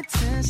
Muy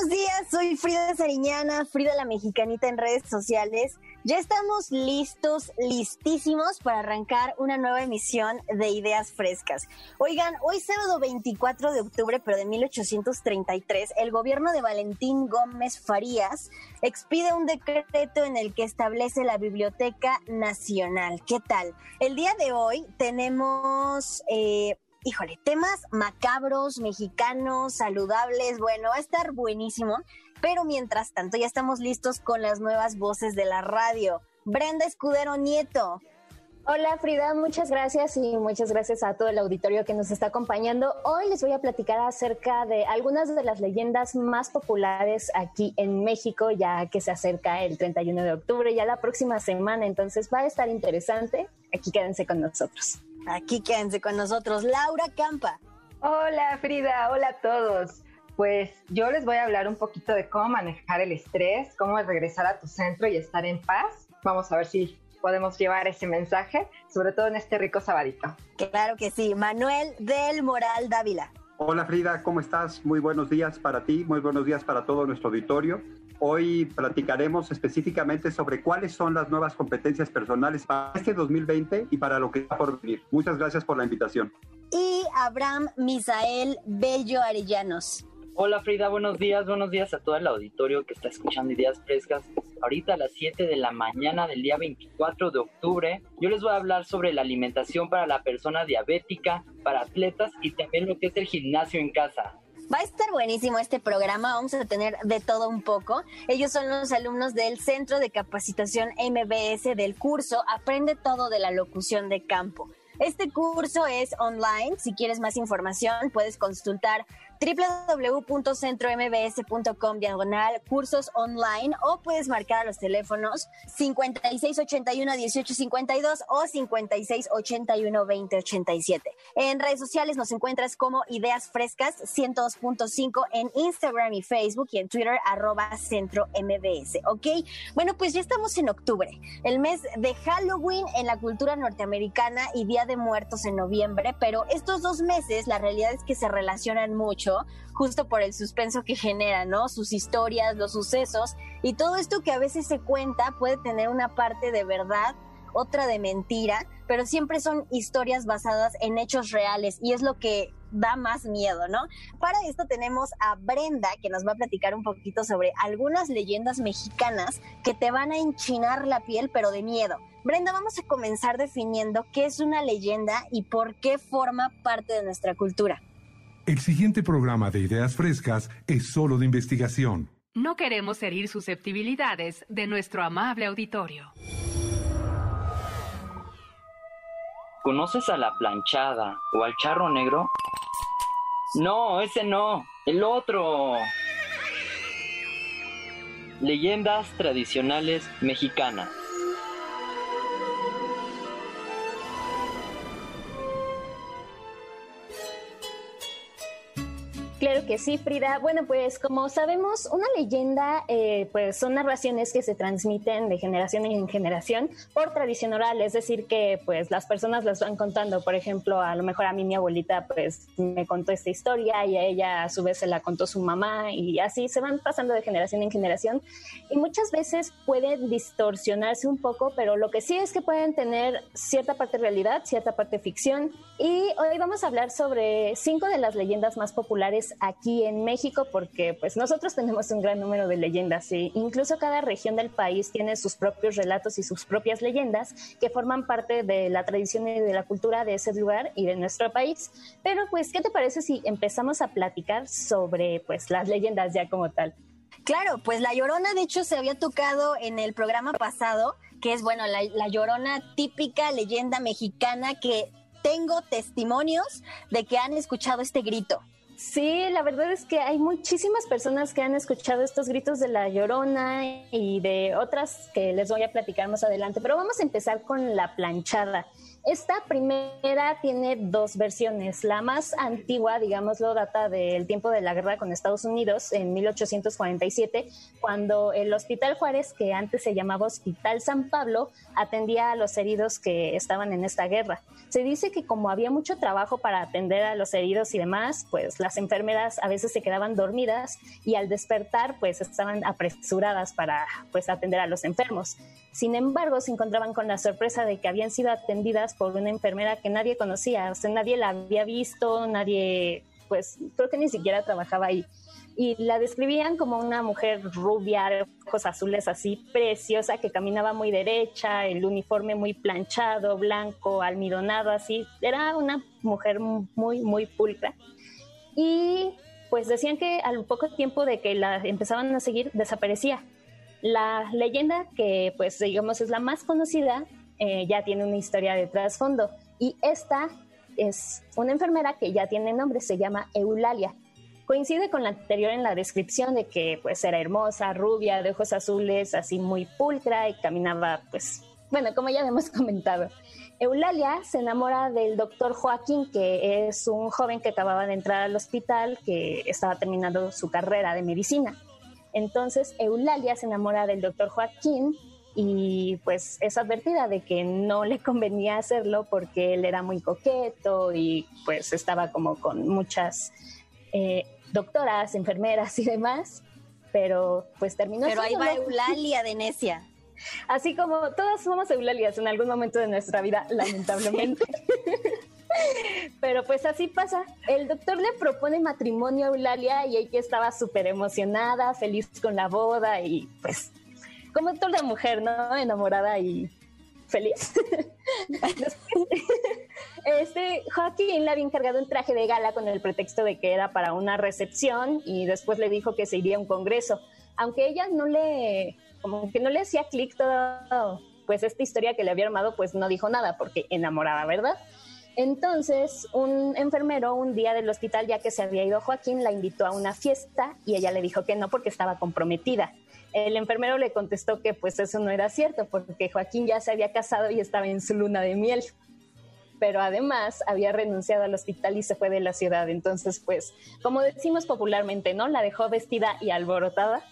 buenos días, soy Frida Sariñana, Frida la Mexicanita en redes sociales. Ya estamos listos, listísimos para arrancar una nueva emisión de Ideas Frescas. Oigan, hoy sábado 24 de octubre, pero de 1833, el gobierno de Valentín Gómez Farías expide un decreto en el que establece la Biblioteca Nacional. ¿Qué tal? El día de hoy tenemos... Eh, híjole, temas macabros, mexicanos, saludables, bueno, va a estar buenísimo. Pero mientras tanto, ya estamos listos con las nuevas voces de la radio. Brenda Escudero Nieto. Hola Frida, muchas gracias y muchas gracias a todo el auditorio que nos está acompañando. Hoy les voy a platicar acerca de algunas de las leyendas más populares aquí en México, ya que se acerca el 31 de octubre, ya la próxima semana, entonces va a estar interesante. Aquí quédense con nosotros. Aquí quédense con nosotros. Laura Campa. Hola Frida, hola a todos. Pues yo les voy a hablar un poquito de cómo manejar el estrés, cómo regresar a tu centro y estar en paz. Vamos a ver si podemos llevar ese mensaje, sobre todo en este rico sabadito. Claro que sí. Manuel del Moral Dávila. Hola Frida, ¿cómo estás? Muy buenos días para ti, muy buenos días para todo nuestro auditorio. Hoy platicaremos específicamente sobre cuáles son las nuevas competencias personales para este 2020 y para lo que está por venir. Muchas gracias por la invitación. Y Abraham Misael Bello Arellanos. Hola Frida, buenos días, buenos días a todo el auditorio que está escuchando Ideas Frescas. Ahorita a las 7 de la mañana del día 24 de octubre, yo les voy a hablar sobre la alimentación para la persona diabética, para atletas y también lo que es el gimnasio en casa. Va a estar buenísimo este programa, vamos a tener de todo un poco. Ellos son los alumnos del Centro de Capacitación MBS del curso Aprende todo de la locución de campo. Este curso es online, si quieres más información puedes consultar www.centrombs.com diagonal cursos online o puedes marcar a los teléfonos 5681 1852 o 5681 2087. En redes sociales nos encuentras como Ideas Frescas 102.5 en Instagram y Facebook y en Twitter arroba centro MBS, ¿ok? Bueno, pues ya estamos en octubre, el mes de Halloween en la cultura norteamericana y Día de Muertos en noviembre, pero estos dos meses la realidad es que se relacionan mucho justo por el suspenso que genera, ¿no? Sus historias, los sucesos y todo esto que a veces se cuenta puede tener una parte de verdad, otra de mentira, pero siempre son historias basadas en hechos reales y es lo que da más miedo, ¿no? Para esto tenemos a Brenda que nos va a platicar un poquito sobre algunas leyendas mexicanas que te van a enchinar la piel, pero de miedo. Brenda, vamos a comenzar definiendo qué es una leyenda y por qué forma parte de nuestra cultura. El siguiente programa de Ideas Frescas es solo de investigación. No queremos herir susceptibilidades de nuestro amable auditorio. ¿Conoces a la planchada o al charro negro? No, ese no, el otro. Leyendas tradicionales mexicanas. Claro sí, Frida. Bueno, pues como sabemos, una leyenda, eh, pues son narraciones que se transmiten de generación en generación por tradición oral, es decir, que pues las personas las van contando. Por ejemplo, a lo mejor a mí mi abuelita pues me contó esta historia y a ella a su vez se la contó su mamá y así se van pasando de generación en generación. Y muchas veces pueden distorsionarse un poco, pero lo que sí es que pueden tener cierta parte realidad, cierta parte ficción. Y hoy vamos a hablar sobre cinco de las leyendas más populares aquí en México porque pues nosotros tenemos un gran número de leyendas y incluso cada región del país tiene sus propios relatos y sus propias leyendas que forman parte de la tradición y de la cultura de ese lugar y de nuestro país. Pero pues, ¿qué te parece si empezamos a platicar sobre pues las leyendas ya como tal? Claro, pues La Llorona de hecho se había tocado en el programa pasado que es, bueno, la, la llorona típica leyenda mexicana que tengo testimonios de que han escuchado este grito. Sí, la verdad es que hay muchísimas personas que han escuchado estos gritos de la llorona y de otras que les voy a platicar más adelante, pero vamos a empezar con la planchada. Esta primera tiene dos versiones. La más antigua, digámoslo, data del tiempo de la guerra con Estados Unidos en 1847, cuando el Hospital Juárez, que antes se llamaba Hospital San Pablo, atendía a los heridos que estaban en esta guerra. Se dice que como había mucho trabajo para atender a los heridos y demás, pues las enfermeras a veces se quedaban dormidas y al despertar pues estaban apresuradas para pues atender a los enfermos. Sin embargo, se encontraban con la sorpresa de que habían sido atendidas por una enfermera que nadie conocía, o sea, nadie la había visto, nadie, pues creo que ni siquiera trabajaba ahí. Y la describían como una mujer rubia, ojos azules así, preciosa, que caminaba muy derecha, el uniforme muy planchado, blanco, almidonado, así. Era una mujer muy, muy pulcra. Y pues decían que al poco tiempo de que la empezaban a seguir, desaparecía la leyenda que, pues, digamos, es la más conocida, eh, ya tiene una historia de trasfondo. Y esta es una enfermera que ya tiene nombre, se llama Eulalia. Coincide con la anterior en la descripción de que, pues, era hermosa, rubia, de ojos azules, así muy pulcra y caminaba, pues, bueno, como ya hemos comentado. Eulalia se enamora del doctor Joaquín, que es un joven que acababa de entrar al hospital, que estaba terminando su carrera de medicina. Entonces Eulalia se enamora del doctor Joaquín y pues es advertida de que no le convenía hacerlo porque él era muy coqueto y pues estaba como con muchas eh, doctoras, enfermeras y demás, pero pues terminó. Pero ahí va Eulalia de necia. Así como todas somos Eulalias en algún momento de nuestra vida, lamentablemente. Pero pues así pasa. El doctor le propone matrimonio a Eulalia y ella estaba súper emocionada, feliz con la boda y pues como toda mujer, ¿no? Enamorada y feliz. este Joaquín le había encargado un traje de gala con el pretexto de que era para una recepción y después le dijo que se iría a un congreso. Aunque ella no le, como que no le hacía clic todo, pues esta historia que le había armado, pues no dijo nada porque enamorada, ¿verdad? Entonces, un enfermero un día del hospital, ya que se había ido Joaquín, la invitó a una fiesta y ella le dijo que no porque estaba comprometida. El enfermero le contestó que pues eso no era cierto porque Joaquín ya se había casado y estaba en su luna de miel. Pero además había renunciado al hospital y se fue de la ciudad. Entonces, pues, como decimos popularmente, ¿no? La dejó vestida y alborotada.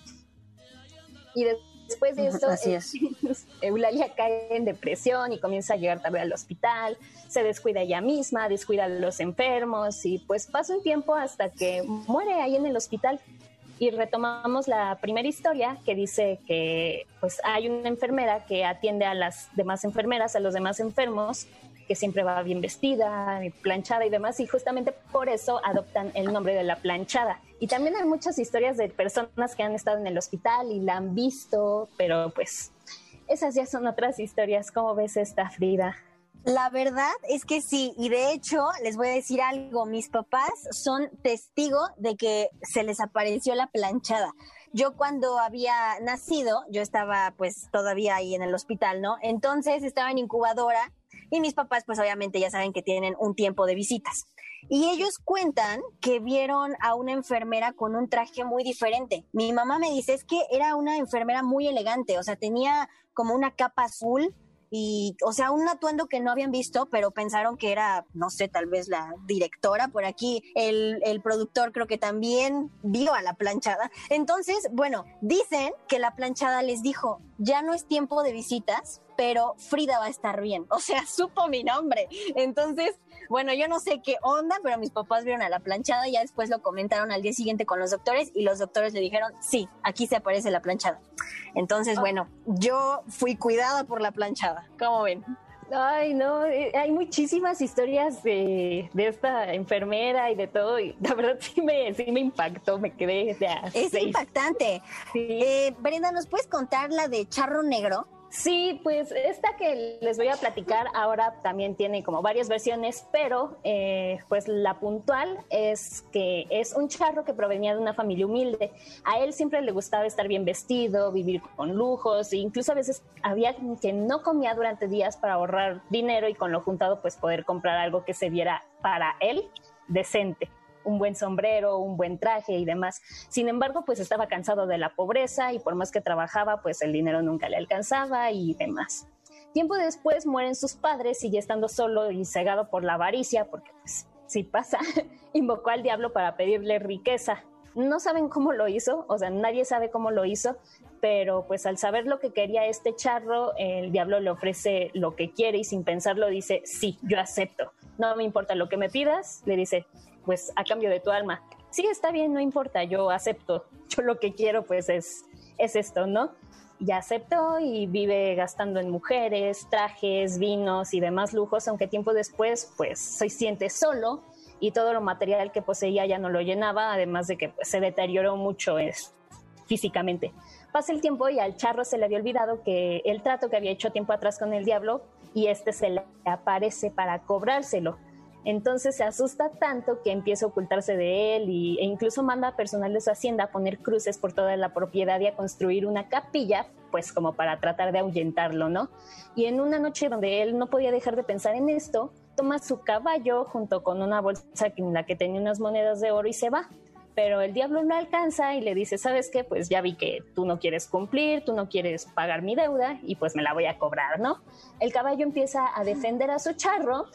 Y después de esto, Eulalia cae en depresión y comienza a llegar tarde al hospital se descuida ella misma, descuida a los enfermos y pues pasa un tiempo hasta que muere ahí en el hospital. Y retomamos la primera historia que dice que pues hay una enfermera que atiende a las demás enfermeras, a los demás enfermos, que siempre va bien vestida, planchada y demás, y justamente por eso adoptan el nombre de la planchada. Y también hay muchas historias de personas que han estado en el hospital y la han visto, pero pues esas ya son otras historias. ¿Cómo ves esta, Frida? La verdad es que sí, y de hecho les voy a decir algo, mis papás son testigo de que se les apareció la planchada. Yo cuando había nacido, yo estaba pues todavía ahí en el hospital, ¿no? Entonces estaba en incubadora y mis papás pues obviamente ya saben que tienen un tiempo de visitas. Y ellos cuentan que vieron a una enfermera con un traje muy diferente. Mi mamá me dice es que era una enfermera muy elegante, o sea, tenía como una capa azul y, o sea, un atuendo que no habían visto, pero pensaron que era, no sé, tal vez la directora por aquí, el, el productor creo que también vio a la planchada. Entonces, bueno, dicen que la planchada les dijo, ya no es tiempo de visitas, pero Frida va a estar bien. O sea, supo mi nombre. Entonces, bueno, yo no sé qué onda, pero mis papás vieron a la planchada y ya después lo comentaron al día siguiente con los doctores y los doctores le dijeron, sí, aquí se aparece la planchada. Entonces, ah. bueno, yo fui cuidada por la planchada. ¿Cómo ven? Ay, no, eh, hay muchísimas historias de, esta enfermera y de todo, y la verdad sí me, sí me impactó, me quedé Es impactante. Eh, Brenda, ¿nos puedes contar la de Charro Negro? Sí, pues esta que les voy a platicar ahora también tiene como varias versiones, pero eh, pues la puntual es que es un charro que provenía de una familia humilde. A él siempre le gustaba estar bien vestido, vivir con lujos, e incluso a veces había que no comía durante días para ahorrar dinero y con lo juntado pues poder comprar algo que se viera para él decente un buen sombrero, un buen traje y demás. Sin embargo, pues estaba cansado de la pobreza y por más que trabajaba, pues el dinero nunca le alcanzaba y demás. Tiempo después mueren sus padres, sigue estando solo y cegado por la avaricia, porque pues si pasa, invocó al diablo para pedirle riqueza. No saben cómo lo hizo, o sea, nadie sabe cómo lo hizo, pero pues al saber lo que quería este charro, el diablo le ofrece lo que quiere y sin pensarlo dice, sí, yo acepto. No me importa lo que me pidas, le dice, pues a cambio de tu alma. Sí, está bien, no importa, yo acepto. Yo lo que quiero pues es, es esto, ¿no? Ya aceptó y vive gastando en mujeres, trajes, vinos y demás lujos, aunque tiempo después pues se siente solo y todo lo material que poseía ya no lo llenaba, además de que pues, se deterioró mucho es, físicamente. Pasa el tiempo y al charro se le había olvidado que el trato que había hecho tiempo atrás con el diablo y este se le aparece para cobrárselo. Entonces se asusta tanto que empieza a ocultarse de él y, e incluso manda a personal de su hacienda a poner cruces por toda la propiedad y a construir una capilla, pues como para tratar de ahuyentarlo, ¿no? Y en una noche donde él no podía dejar de pensar en esto, toma su caballo junto con una bolsa en la que tenía unas monedas de oro y se va. Pero el diablo lo alcanza y le dice, ¿sabes qué? Pues ya vi que tú no quieres cumplir, tú no quieres pagar mi deuda y pues me la voy a cobrar, ¿no? El caballo empieza a defender a su charro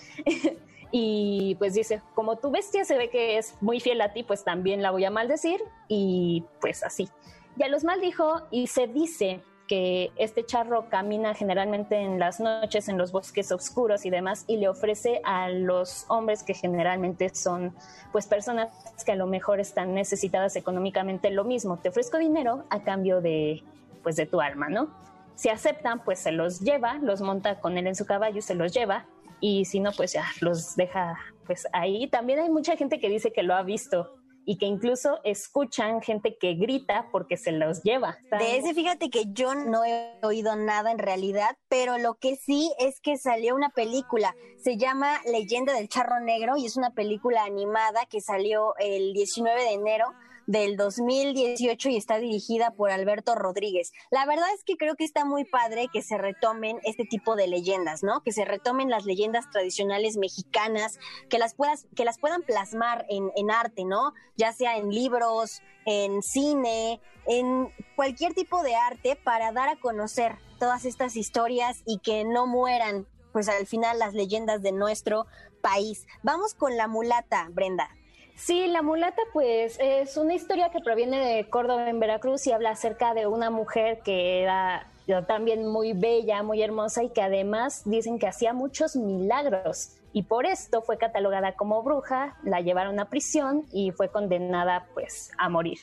y pues dice, como tu bestia se ve que es muy fiel a ti, pues también la voy a maldecir y pues así. Ya los maldijo y se dice que este charro camina generalmente en las noches en los bosques oscuros y demás y le ofrece a los hombres que generalmente son pues personas que a lo mejor están necesitadas económicamente lo mismo, te ofrezco dinero a cambio de pues de tu alma, ¿no? Si aceptan, pues se los lleva, los monta con él en su caballo, se los lleva y si no, pues ya los deja pues ahí. También hay mucha gente que dice que lo ha visto y que incluso escuchan gente que grita porque se los lleva. De ese, fíjate que yo no he oído nada en realidad, pero lo que sí es que salió una película, se llama Leyenda del Charro Negro y es una película animada que salió el 19 de enero del 2018 y está dirigida por Alberto Rodríguez. La verdad es que creo que está muy padre que se retomen este tipo de leyendas, ¿no? Que se retomen las leyendas tradicionales mexicanas, que las, puedas, que las puedan plasmar en, en arte, ¿no? Ya sea en libros, en cine, en cualquier tipo de arte para dar a conocer todas estas historias y que no mueran, pues al final las leyendas de nuestro país. Vamos con la mulata, Brenda. Sí, La mulata pues es una historia que proviene de Córdoba en Veracruz y habla acerca de una mujer que era también muy bella, muy hermosa y que además dicen que hacía muchos milagros y por esto fue catalogada como bruja, la llevaron a prisión y fue condenada pues a morir.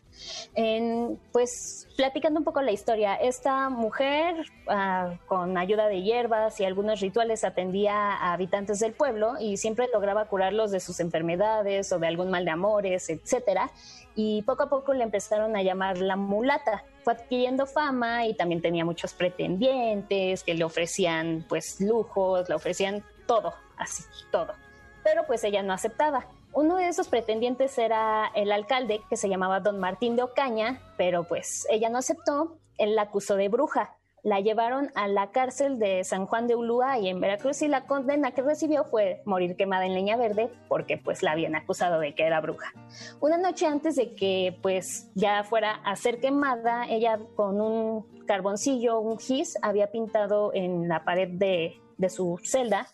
pues platicando un poco la historia, esta mujer ah, con ayuda de hierbas y algunos rituales atendía a habitantes del pueblo y siempre lograba curarlos de sus enfermedades o de algún mal de amores, etcétera. Y poco a poco le empezaron a llamar la mulata. Fue adquiriendo fama y también tenía muchos pretendientes que le ofrecían pues lujos, le ofrecían todo, así, todo. Pero pues ella no aceptaba. Uno de esos pretendientes era el alcalde, que se llamaba don Martín de Ocaña, pero pues ella no aceptó, él la acusó de bruja. La llevaron a la cárcel de San Juan de Ulúa y en Veracruz y la condena que recibió fue morir quemada en leña verde porque pues la habían acusado de que era bruja. Una noche antes de que pues ya fuera a ser quemada, ella con un carboncillo, un gis, había pintado en la pared de, de su celda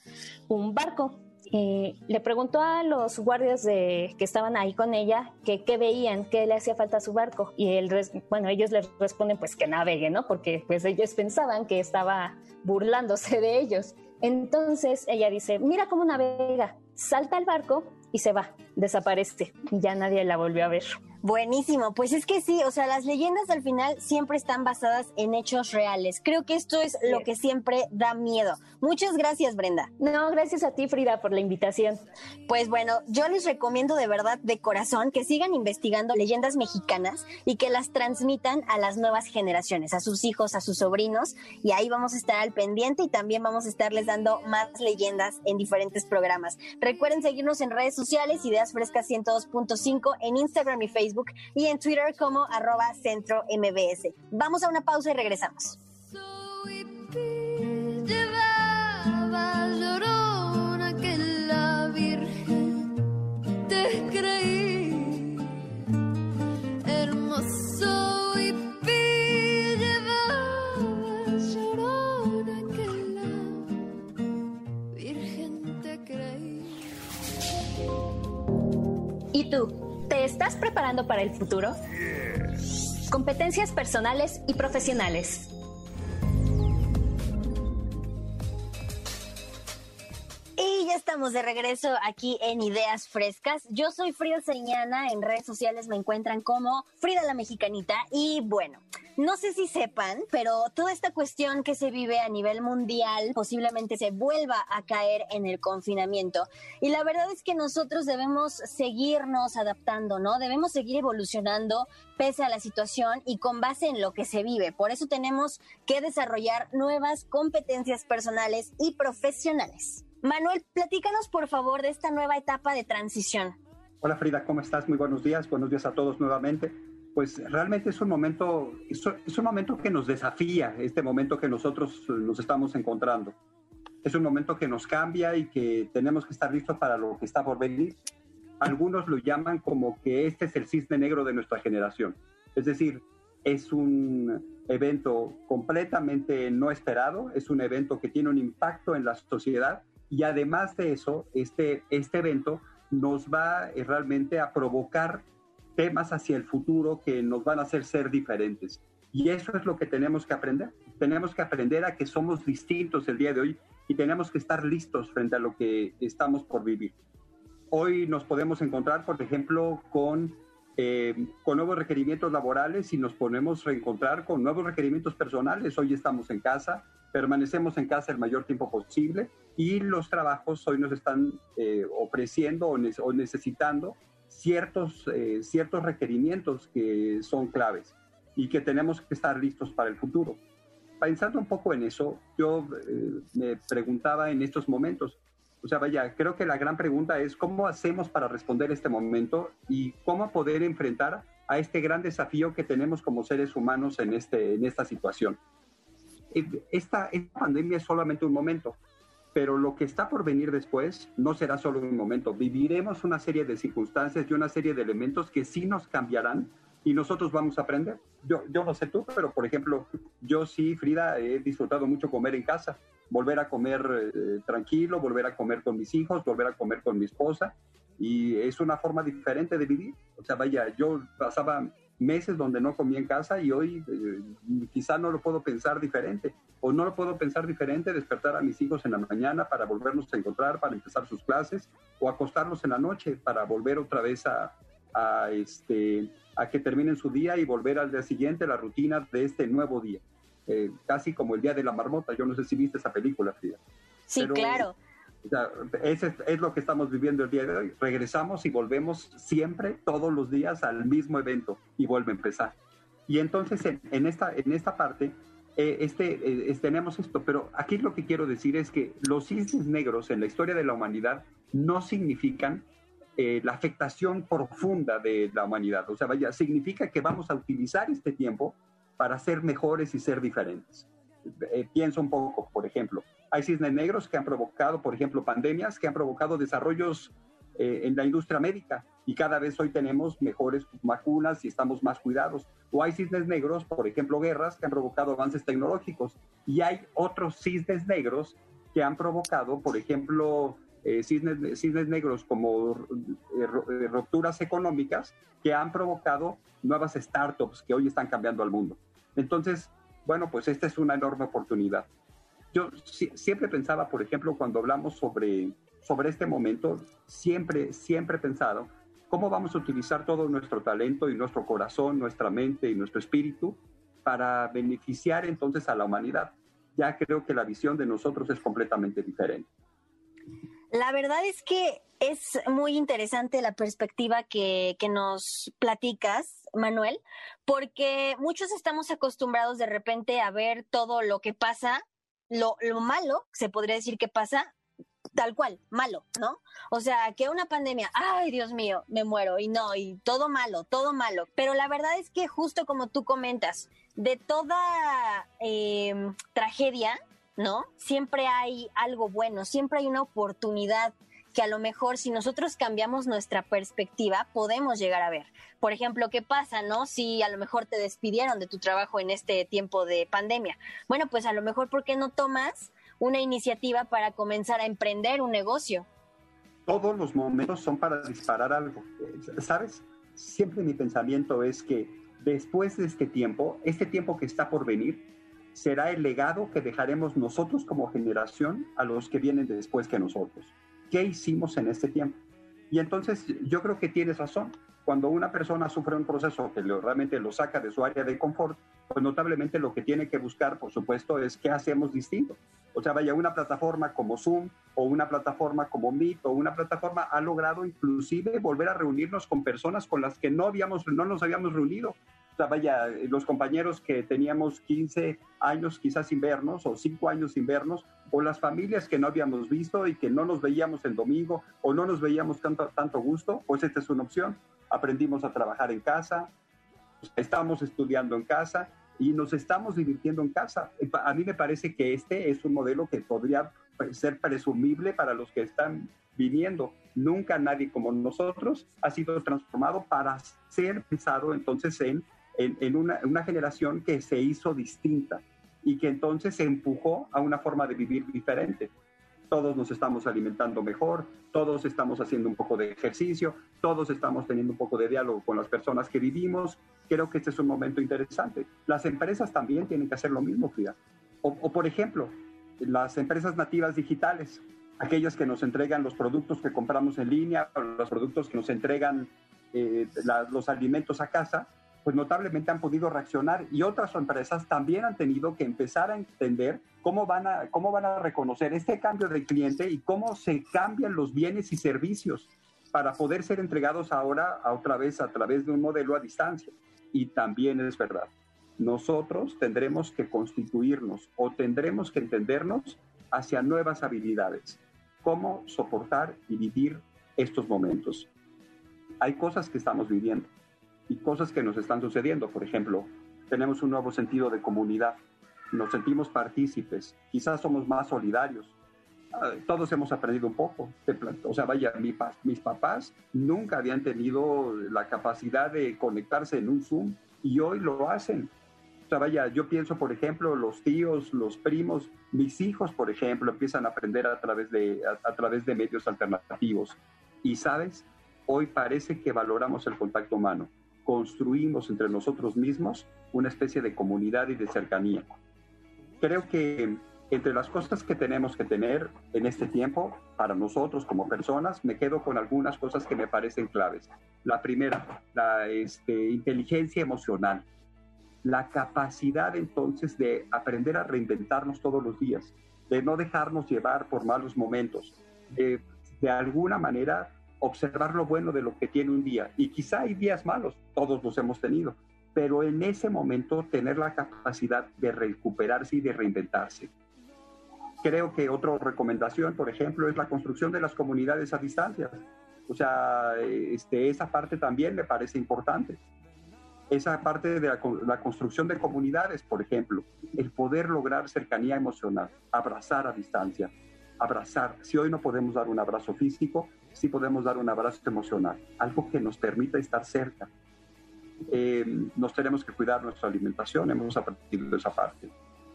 un barco. y le preguntó a los guardias de, que estaban ahí con ella que qué veían, qué le hacía falta a su barco. Y él, bueno, ellos le responden pues que navegue, ¿no? Porque pues ellos pensaban que estaba burlándose de ellos. Entonces ella dice, mira cómo navega, salta al barco y se va, desaparece. Ya nadie la volvió a ver. Buenísimo, pues es que sí, o sea, las leyendas al final siempre están basadas en hechos reales. Creo que esto es lo que siempre da miedo. Muchas gracias, Brenda. No, gracias a ti, Frida, por la invitación. Pues bueno, yo les recomiendo de verdad, de corazón, que sigan investigando leyendas mexicanas y que las transmitan a las nuevas generaciones, a sus hijos, a sus sobrinos, y ahí vamos a estar al pendiente y también vamos a estarles dando más leyendas en diferentes programas. Recuerden seguirnos en redes sociales, Ideas Frescas 102.5, en Instagram y Facebook y en Twitter como arroba centro MBS. Vamos a una pausa y regresamos. ¿Y tú? ¿Te estás preparando para el futuro? Competencias personales y profesionales. Y ya estamos de regreso aquí en Ideas Frescas. Yo soy Frida Señana, en redes sociales me encuentran como Frida la Mexicanita y bueno, no sé si sepan, pero toda esta cuestión que se vive a nivel mundial posiblemente se vuelva a caer en el confinamiento. Y la verdad es que nosotros debemos seguirnos adaptando, ¿no? Debemos seguir evolucionando pese a la situación y con base en lo que se vive. Por eso tenemos que desarrollar nuevas competencias personales y profesionales. Manuel, platícanos por favor de esta nueva etapa de transición. Hola Frida, ¿cómo estás? Muy buenos días. Buenos días a todos nuevamente pues realmente es un momento, es un momento que nos desafía, este momento que nosotros nos estamos encontrando. Es un momento que nos cambia y que tenemos que estar listos para lo que está por venir. Algunos lo llaman como que este es el cisne negro de nuestra generación. Es decir, es un evento completamente no esperado, es un evento que tiene un impacto en la sociedad y además de eso, este, este evento nos va eh, realmente a provocar temas hacia el futuro que nos van a hacer ser diferentes. Y eso es lo que tenemos que aprender. Tenemos que aprender a que somos distintos el día de hoy y tenemos que estar listos frente a lo que estamos por vivir. Hoy nos podemos encontrar, por ejemplo, con, eh, con nuevos requerimientos laborales y nos podemos reencontrar con nuevos requerimientos personales. Hoy estamos en casa, permanecemos en casa el mayor tiempo posible y los trabajos hoy nos están eh, ofreciendo o necesitando ciertos, eh, ciertos requerimientos que son claves y que tenemos que estar listos para el futuro. Pensando un poco en eso, yo eh, me preguntaba en estos momentos, o sea, vaya, creo que la gran pregunta es cómo hacemos para responder este momento y cómo poder enfrentar a este gran desafío que tenemos como seres humanos en, este, en esta situación. Esta, esta pandemia es solamente un momento, pero lo que está por venir después no será solo un momento. Viviremos una serie de circunstancias y una serie de elementos que sí nos cambiarán y nosotros vamos a aprender. Yo, yo no sé tú, pero por ejemplo, yo sí, Frida, he disfrutado mucho comer en casa, volver a comer eh, tranquilo, volver a comer con mis hijos, volver a comer con mi esposa y es una forma diferente de vivir. O sea, vaya, yo pasaba meses donde no comía en casa y hoy eh, quizá no lo puedo pensar diferente. O no lo puedo pensar diferente despertar a mis hijos en la mañana para volvernos a encontrar para empezar sus clases o acostarlos en la noche para volver otra vez a, a este a que terminen su día y volver al día siguiente la rutina de este nuevo día. Eh, casi como el día de la marmota. Yo no sé si viste esa película Frida. Sí claro es, lo que estamos viviendo el día de hoy. Regresamos y volvemos siempre, todos los días, al mismo evento y vuelve a empezar. Y entonces en, esta, en esta parte eh, este, eh, tenemos esto, pero aquí lo que quiero decir es que los cisnes negros en la historia de la humanidad no significan eh, la afectación profunda de la humanidad. O sea, vaya, significa que vamos a utilizar este tiempo para ser mejores y ser diferentes. pienso un poco, por ejemplo, hay cisnes negros que han provocado, por ejemplo, pandemias, que han provocado desarrollos eh, en la industria médica y cada vez hoy tenemos mejores vacunas y estamos más cuidados. O hay cisnes negros, por ejemplo, guerras que han provocado avances tecnológicos. Y hay otros cisnes negros que han provocado, por ejemplo, eh, cisnes, cisnes, negros como eh, rupturas económicas que han provocado nuevas startups que hoy están cambiando al mundo. Entonces, bueno, pues esta es una enorme oportunidad. Yo siempre pensaba, por ejemplo, cuando hablamos sobre, sobre este momento, siempre, siempre he pensado ¿Cómo vamos a utilizar todo nuestro talento y nuestro corazón, nuestra mente y nuestro espíritu para beneficiar entonces a la humanidad? Ya creo que la visión de nosotros es completamente diferente. La verdad es que es muy interesante la perspectiva que, que, nos platicas, Manuel, porque muchos estamos acostumbrados de repente a ver todo lo que pasa, lo, lo malo, se podría decir que pasa, tal cual, malo, ¿no? O sea, que una pandemia, ay Dios mío, me muero y no, y todo malo, todo malo. Pero la verdad es que justo como tú comentas, de toda eh, tragedia, ¿no? Siempre hay algo bueno, siempre hay una oportunidad que a lo mejor si nosotros cambiamos nuestra perspectiva podemos llegar a ver. Por ejemplo, ¿qué pasa, no? Si a lo mejor te despidieron de tu trabajo en este tiempo de pandemia. Bueno, pues a lo mejor ¿por qué no tomas una iniciativa para comenzar a emprender un negocio. Todos los momentos son para disparar algo. ¿Sabes? Siempre mi pensamiento es que después de este tiempo, este tiempo que está por venir, será el legado que dejaremos nosotros como generación a los que vienen después que nosotros. ¿Qué hicimos en este tiempo? Y entonces yo creo que tienes razón. Cuando una persona sufre un proceso que realmente lo saca de su área de confort, pues notablemente lo que tiene que buscar, por supuesto, es qué hacemos distinto. O sea, vaya, una plataforma como Zoom o una plataforma como Meet o una plataforma ha logrado inclusive volver a reunirnos con personas con las que no, habíamos, no nos habíamos reunido. Vaya, los compañeros que teníamos 15 años quizás sin vernos o 5 años sin vernos, o las familias que no habíamos visto y que no nos veíamos el domingo o no nos veíamos tanto, tanto gusto, pues esta es una opción. Aprendimos a trabajar en casa, estamos estudiando en casa y nos estamos divirtiendo en casa. A mí me parece que este es un modelo que podría ser presumible para los que están viniendo. Nunca nadie como nosotros ha sido transformado para ser pensado entonces en, en, una, generación que se hizo distinta y que entonces se empujó a una forma de vivir diferente todos nos estamos alimentando mejor, todos estamos haciendo un poco de ejercicio, todos estamos teniendo un poco de diálogo con las personas que vivimos. Creo que este es un momento interesante. Las empresas también tienen que hacer lo mismo, Frida. O, por ejemplo, las empresas nativas digitales, aquellas que nos entregan los productos que compramos en línea, los productos que nos entregan eh, los alimentos a casa, pues notablemente han podido reaccionar y otras empresas también han tenido que empezar a entender cómo van a, cómo van a reconocer este cambio del cliente y cómo se cambian los bienes y servicios para poder ser entregados ahora a otra vez a través de un modelo a distancia. Y también es verdad, nosotros tendremos que constituirnos o tendremos que entendernos hacia nuevas habilidades, cómo soportar y vivir estos momentos. Hay cosas que estamos viviendo y cosas que nos están sucediendo. Por ejemplo, tenemos un nuevo sentido de comunidad, nos sentimos partícipes, quizás somos más solidarios. Ah, todos hemos aprendido un poco. O sea, vaya, mis papás nunca habían tenido la capacidad de conectarse en un Zoom y hoy lo hacen. O sea, vaya, yo pienso, por ejemplo, los tíos, los primos, mis hijos, por ejemplo, empiezan a aprender a través de, a través de medios alternativos. Y sabes, hoy parece que valoramos el contacto humano construimos entre nosotros mismos una especie de comunidad y de cercanía. Creo que entre las cosas que tenemos que tener en este tiempo, para nosotros como personas, me quedo con algunas cosas que me parecen claves. La primera, la este, inteligencia emocional, la capacidad entonces de aprender a reinventarnos todos los días, de no dejarnos llevar por malos momentos, de, de alguna manera observar lo bueno de lo que tiene un día. Y quizá hay días malos, todos los hemos tenido, pero en ese momento tener la capacidad de recuperarse y de reinventarse. Creo que otra recomendación, por ejemplo, es la construcción de las comunidades a distancia. O sea, este, esa parte también me parece importante. Esa parte de la, la construcción de comunidades, por ejemplo, el poder lograr cercanía emocional, abrazar a distancia, abrazar. Si hoy no podemos dar un abrazo físico, sí podemos dar un abrazo emocional, algo que nos permita estar cerca. Eh, nos tenemos que cuidar nuestra alimentación, hemos aprendido esa parte,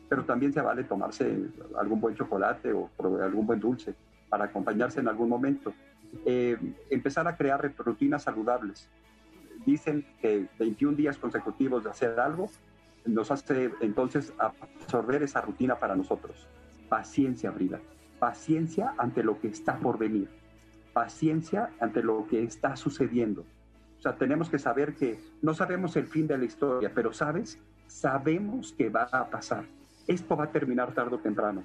pero también se vale tomarse algún buen chocolate o algún buen dulce para acompañarse en algún momento. Eh, empezar a crear rutinas saludables. Dicen que 21 días consecutivos de hacer algo nos hace entonces absorber esa rutina para nosotros. Paciencia, Frida. Paciencia ante lo que está por venir. Paciencia ante lo que está sucediendo. O sea, tenemos que saber que no sabemos el fin de la historia, pero sabes, sabemos que va a pasar. Esto va a terminar tarde o temprano.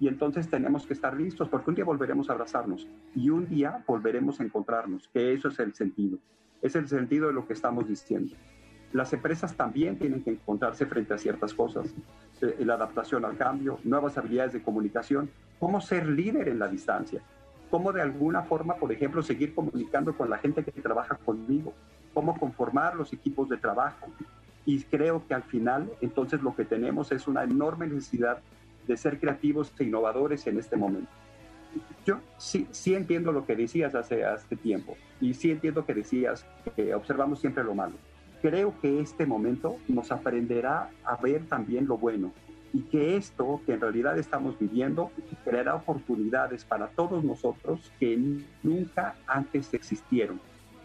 Y entonces tenemos que estar listos porque un día volveremos a abrazarnos y un día volveremos a encontrarnos, que eso es el sentido. Es el sentido de lo que estamos diciendo. Las empresas también tienen que encontrarse frente a ciertas cosas. Eh, la adaptación al cambio, nuevas habilidades de comunicación, cómo ser líder en la distancia, cómo de alguna forma, por ejemplo, seguir comunicando con la gente que trabaja conmigo, cómo conformar los equipos de trabajo. Y creo que al final, entonces lo que tenemos es una enorme necesidad de ser creativos e innovadores en este momento. Yo sí, sí entiendo lo que decías hace, hace tiempo y sí entiendo que decías que observamos siempre lo malo. Creo que este momento nos aprenderá a ver también lo bueno y que esto que en realidad estamos viviendo creará oportunidades para todos nosotros que nunca antes existieron.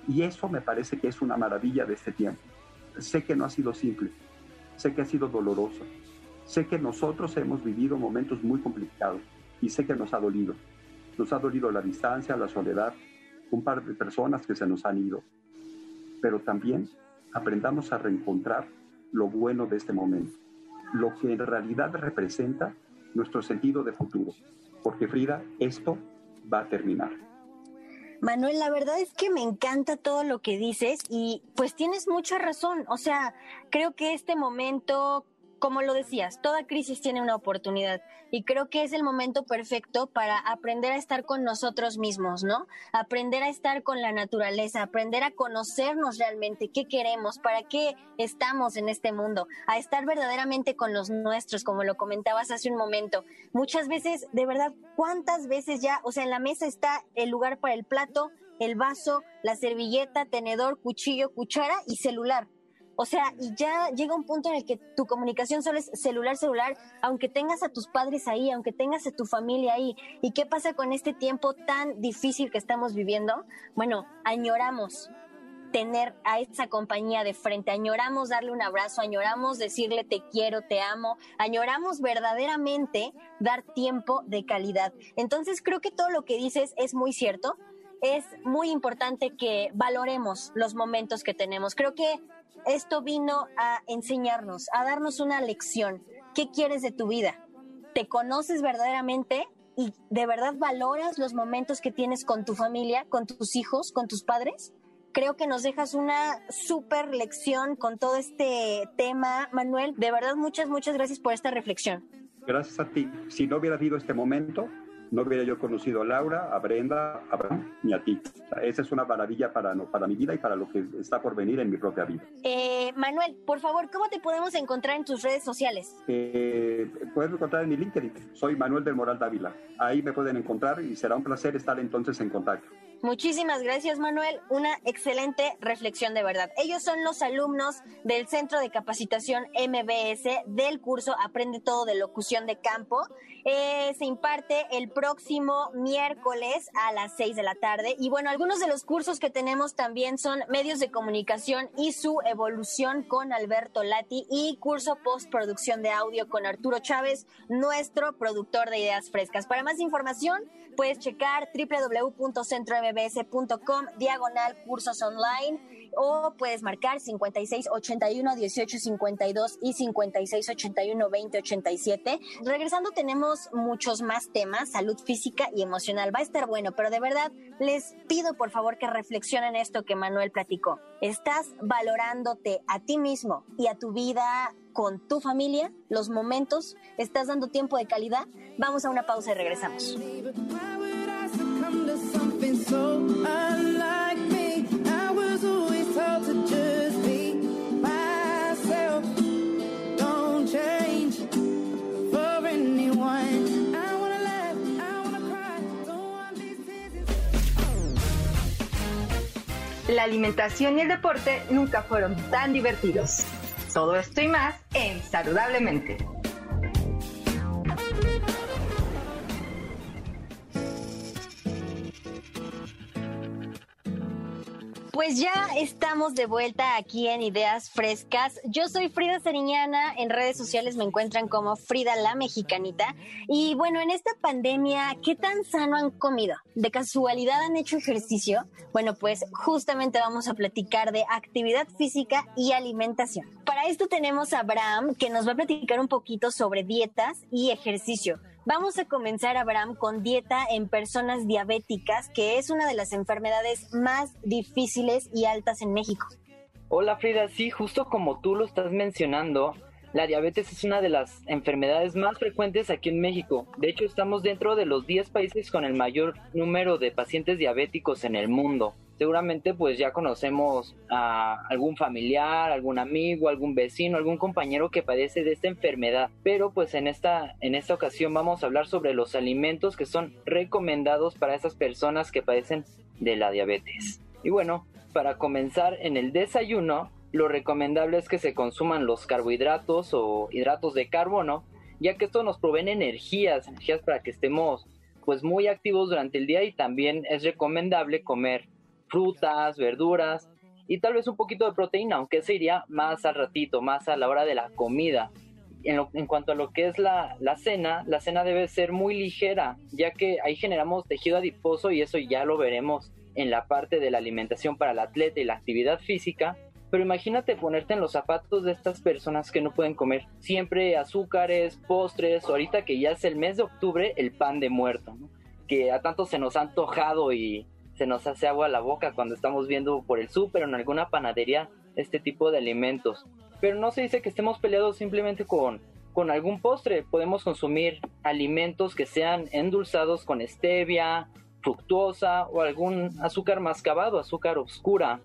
Y eso me parece que es una maravilla de este tiempo. Sé que no ha sido simple, sé que ha sido doloroso, sé que nosotros hemos vivido momentos muy complicados y sé que nos ha dolido. Nos ha dolido la distancia, la soledad, un par de personas que se nos han ido. Pero también aprendamos a reencontrar lo bueno de este momento lo que en realidad representa nuestro sentido de futuro. Porque Frida, esto va a terminar. Manuel, la verdad es que me encanta todo lo que dices y pues tienes mucha razón. O sea, creo que este momento como lo decías, toda crisis tiene una oportunidad y creo que es el momento perfecto para aprender a estar con nosotros mismos, ¿no? Aprender a estar con la naturaleza, aprender a conocernos realmente, qué queremos, para qué estamos en este mundo, a estar verdaderamente con los nuestros, como lo comentabas hace un momento. Muchas veces, de verdad, ¿cuántas veces ya, o sea, en la mesa está el lugar para el plato, el vaso, la servilleta, tenedor, cuchillo, cuchara y celular? O sea, y ya llega un punto en el que tu comunicación solo es celular, celular, aunque tengas a tus padres ahí, aunque tengas a tu familia ahí. ¿Y qué pasa con este tiempo tan difícil que estamos viviendo? Bueno, añoramos tener a esa compañía de frente, añoramos darle un abrazo, añoramos decirle te quiero, te amo, añoramos verdaderamente dar tiempo de calidad. Entonces creo que todo lo que dices es muy cierto. Es muy importante que valoremos los momentos que tenemos. Creo que esto vino a enseñarnos, a darnos una lección. ¿Qué quieres de tu vida? ¿Te conoces verdaderamente y de verdad valoras los momentos que tienes con tu familia, con tus hijos, con tus padres? Creo que nos dejas una súper lección con todo este tema, Manuel. De verdad, muchas, muchas gracias por esta reflexión. Gracias a ti. Si no hubiera habido este momento, no hubiera yo conocido a Laura, a Brenda, a Abraham, ni a ti. esa es una maravilla para, para mi vida y para lo que está por venir en mi propia vida. Eh, Manuel, por favor, ¿cómo te podemos encontrar en tus redes sociales? Eh, puedes encontrar en mi LinkedIn. Soy Manuel del Moral Dávila. Ahí me pueden encontrar y será un placer estar entonces en contacto. Muchísimas gracias, Manuel. Una excelente reflexión de verdad. Ellos son los alumnos del Centro de Capacitación MBS del curso Aprende todo de locución de campo. Eh, se imparte el próximo miércoles a las 6 de la tarde. Y bueno, algunos de los cursos que tenemos también son medios de comunicación y su evolución con Alberto Lati y curso postproducción de audio con Arturo Chávez, nuestro productor de ideas frescas. Para más información, puedes checar www.centrombs.com diagonal cursos online o puedes marcar 5681 1852 y 5681 2087. Regresando tenemos muchos más temas, salud física y emocional. Va a estar bueno, pero de verdad les pido por favor que reflexionen esto que Manuel platicó. ¿Estás valorándote a ti mismo y a tu vida con tu familia, los momentos? ¿Estás dando tiempo de calidad? Vamos a una pausa y regresamos. La alimentación y el deporte nunca fueron tan divertidos. Todo esto y más en Saludablemente. Pues ya estamos de vuelta aquí en Ideas Frescas. Yo soy Frida Sariñana, en redes sociales me encuentran como Frida la Mexicanita. Y bueno, en esta pandemia, ¿qué tan sano han comido? ¿De casualidad han hecho ejercicio? Bueno, pues justamente vamos a platicar de actividad física y alimentación. Para esto tenemos a Abraham, que nos va a platicar un poquito sobre dietas y ejercicio. Vamos a comenzar, Abraham, con dieta en personas diabéticas, que es una de las enfermedades más difíciles y altas en México. Hola Frida, sí, justo como tú lo estás mencionando, la diabetes es una de las enfermedades más frecuentes aquí en México. De hecho, estamos dentro de los 10 países con el mayor número de pacientes diabéticos en el mundo seguramente pues ya conocemos a algún familiar, algún amigo, algún vecino, algún compañero que padece de esta enfermedad. Pero pues en esta, en esta ocasión vamos a hablar sobre los alimentos que son recomendados para esas personas que padecen de la diabetes. Y bueno, para comenzar en el desayuno, lo recomendable es que se consuman los carbohidratos o hidratos de carbono, ya que esto nos provee energías, energías para que estemos pues muy activos durante el día y también es recomendable comer frutas, verduras y tal vez un poquito de proteína, aunque se iría más al ratito, más a la hora de la comida. En, cuanto a lo que es la, la, cena, la cena debe ser muy ligera, ya que ahí generamos tejido adiposo y eso ya lo veremos en la parte de la alimentación para el atleta y la actividad física. Pero imagínate ponerte en los zapatos de estas personas que no pueden comer siempre azúcares, postres, ahorita que ya es el mes de octubre, el pan de muerto, que a tanto se nos ha antojado y, se nos hace agua a la boca cuando estamos viendo por el súper o en alguna panadería este tipo de alimentos. Pero no se dice que estemos peleados simplemente con, con algún postre. Podemos consumir alimentos que sean endulzados con stevia, fructuosa o algún azúcar mascabado, azúcar oscura.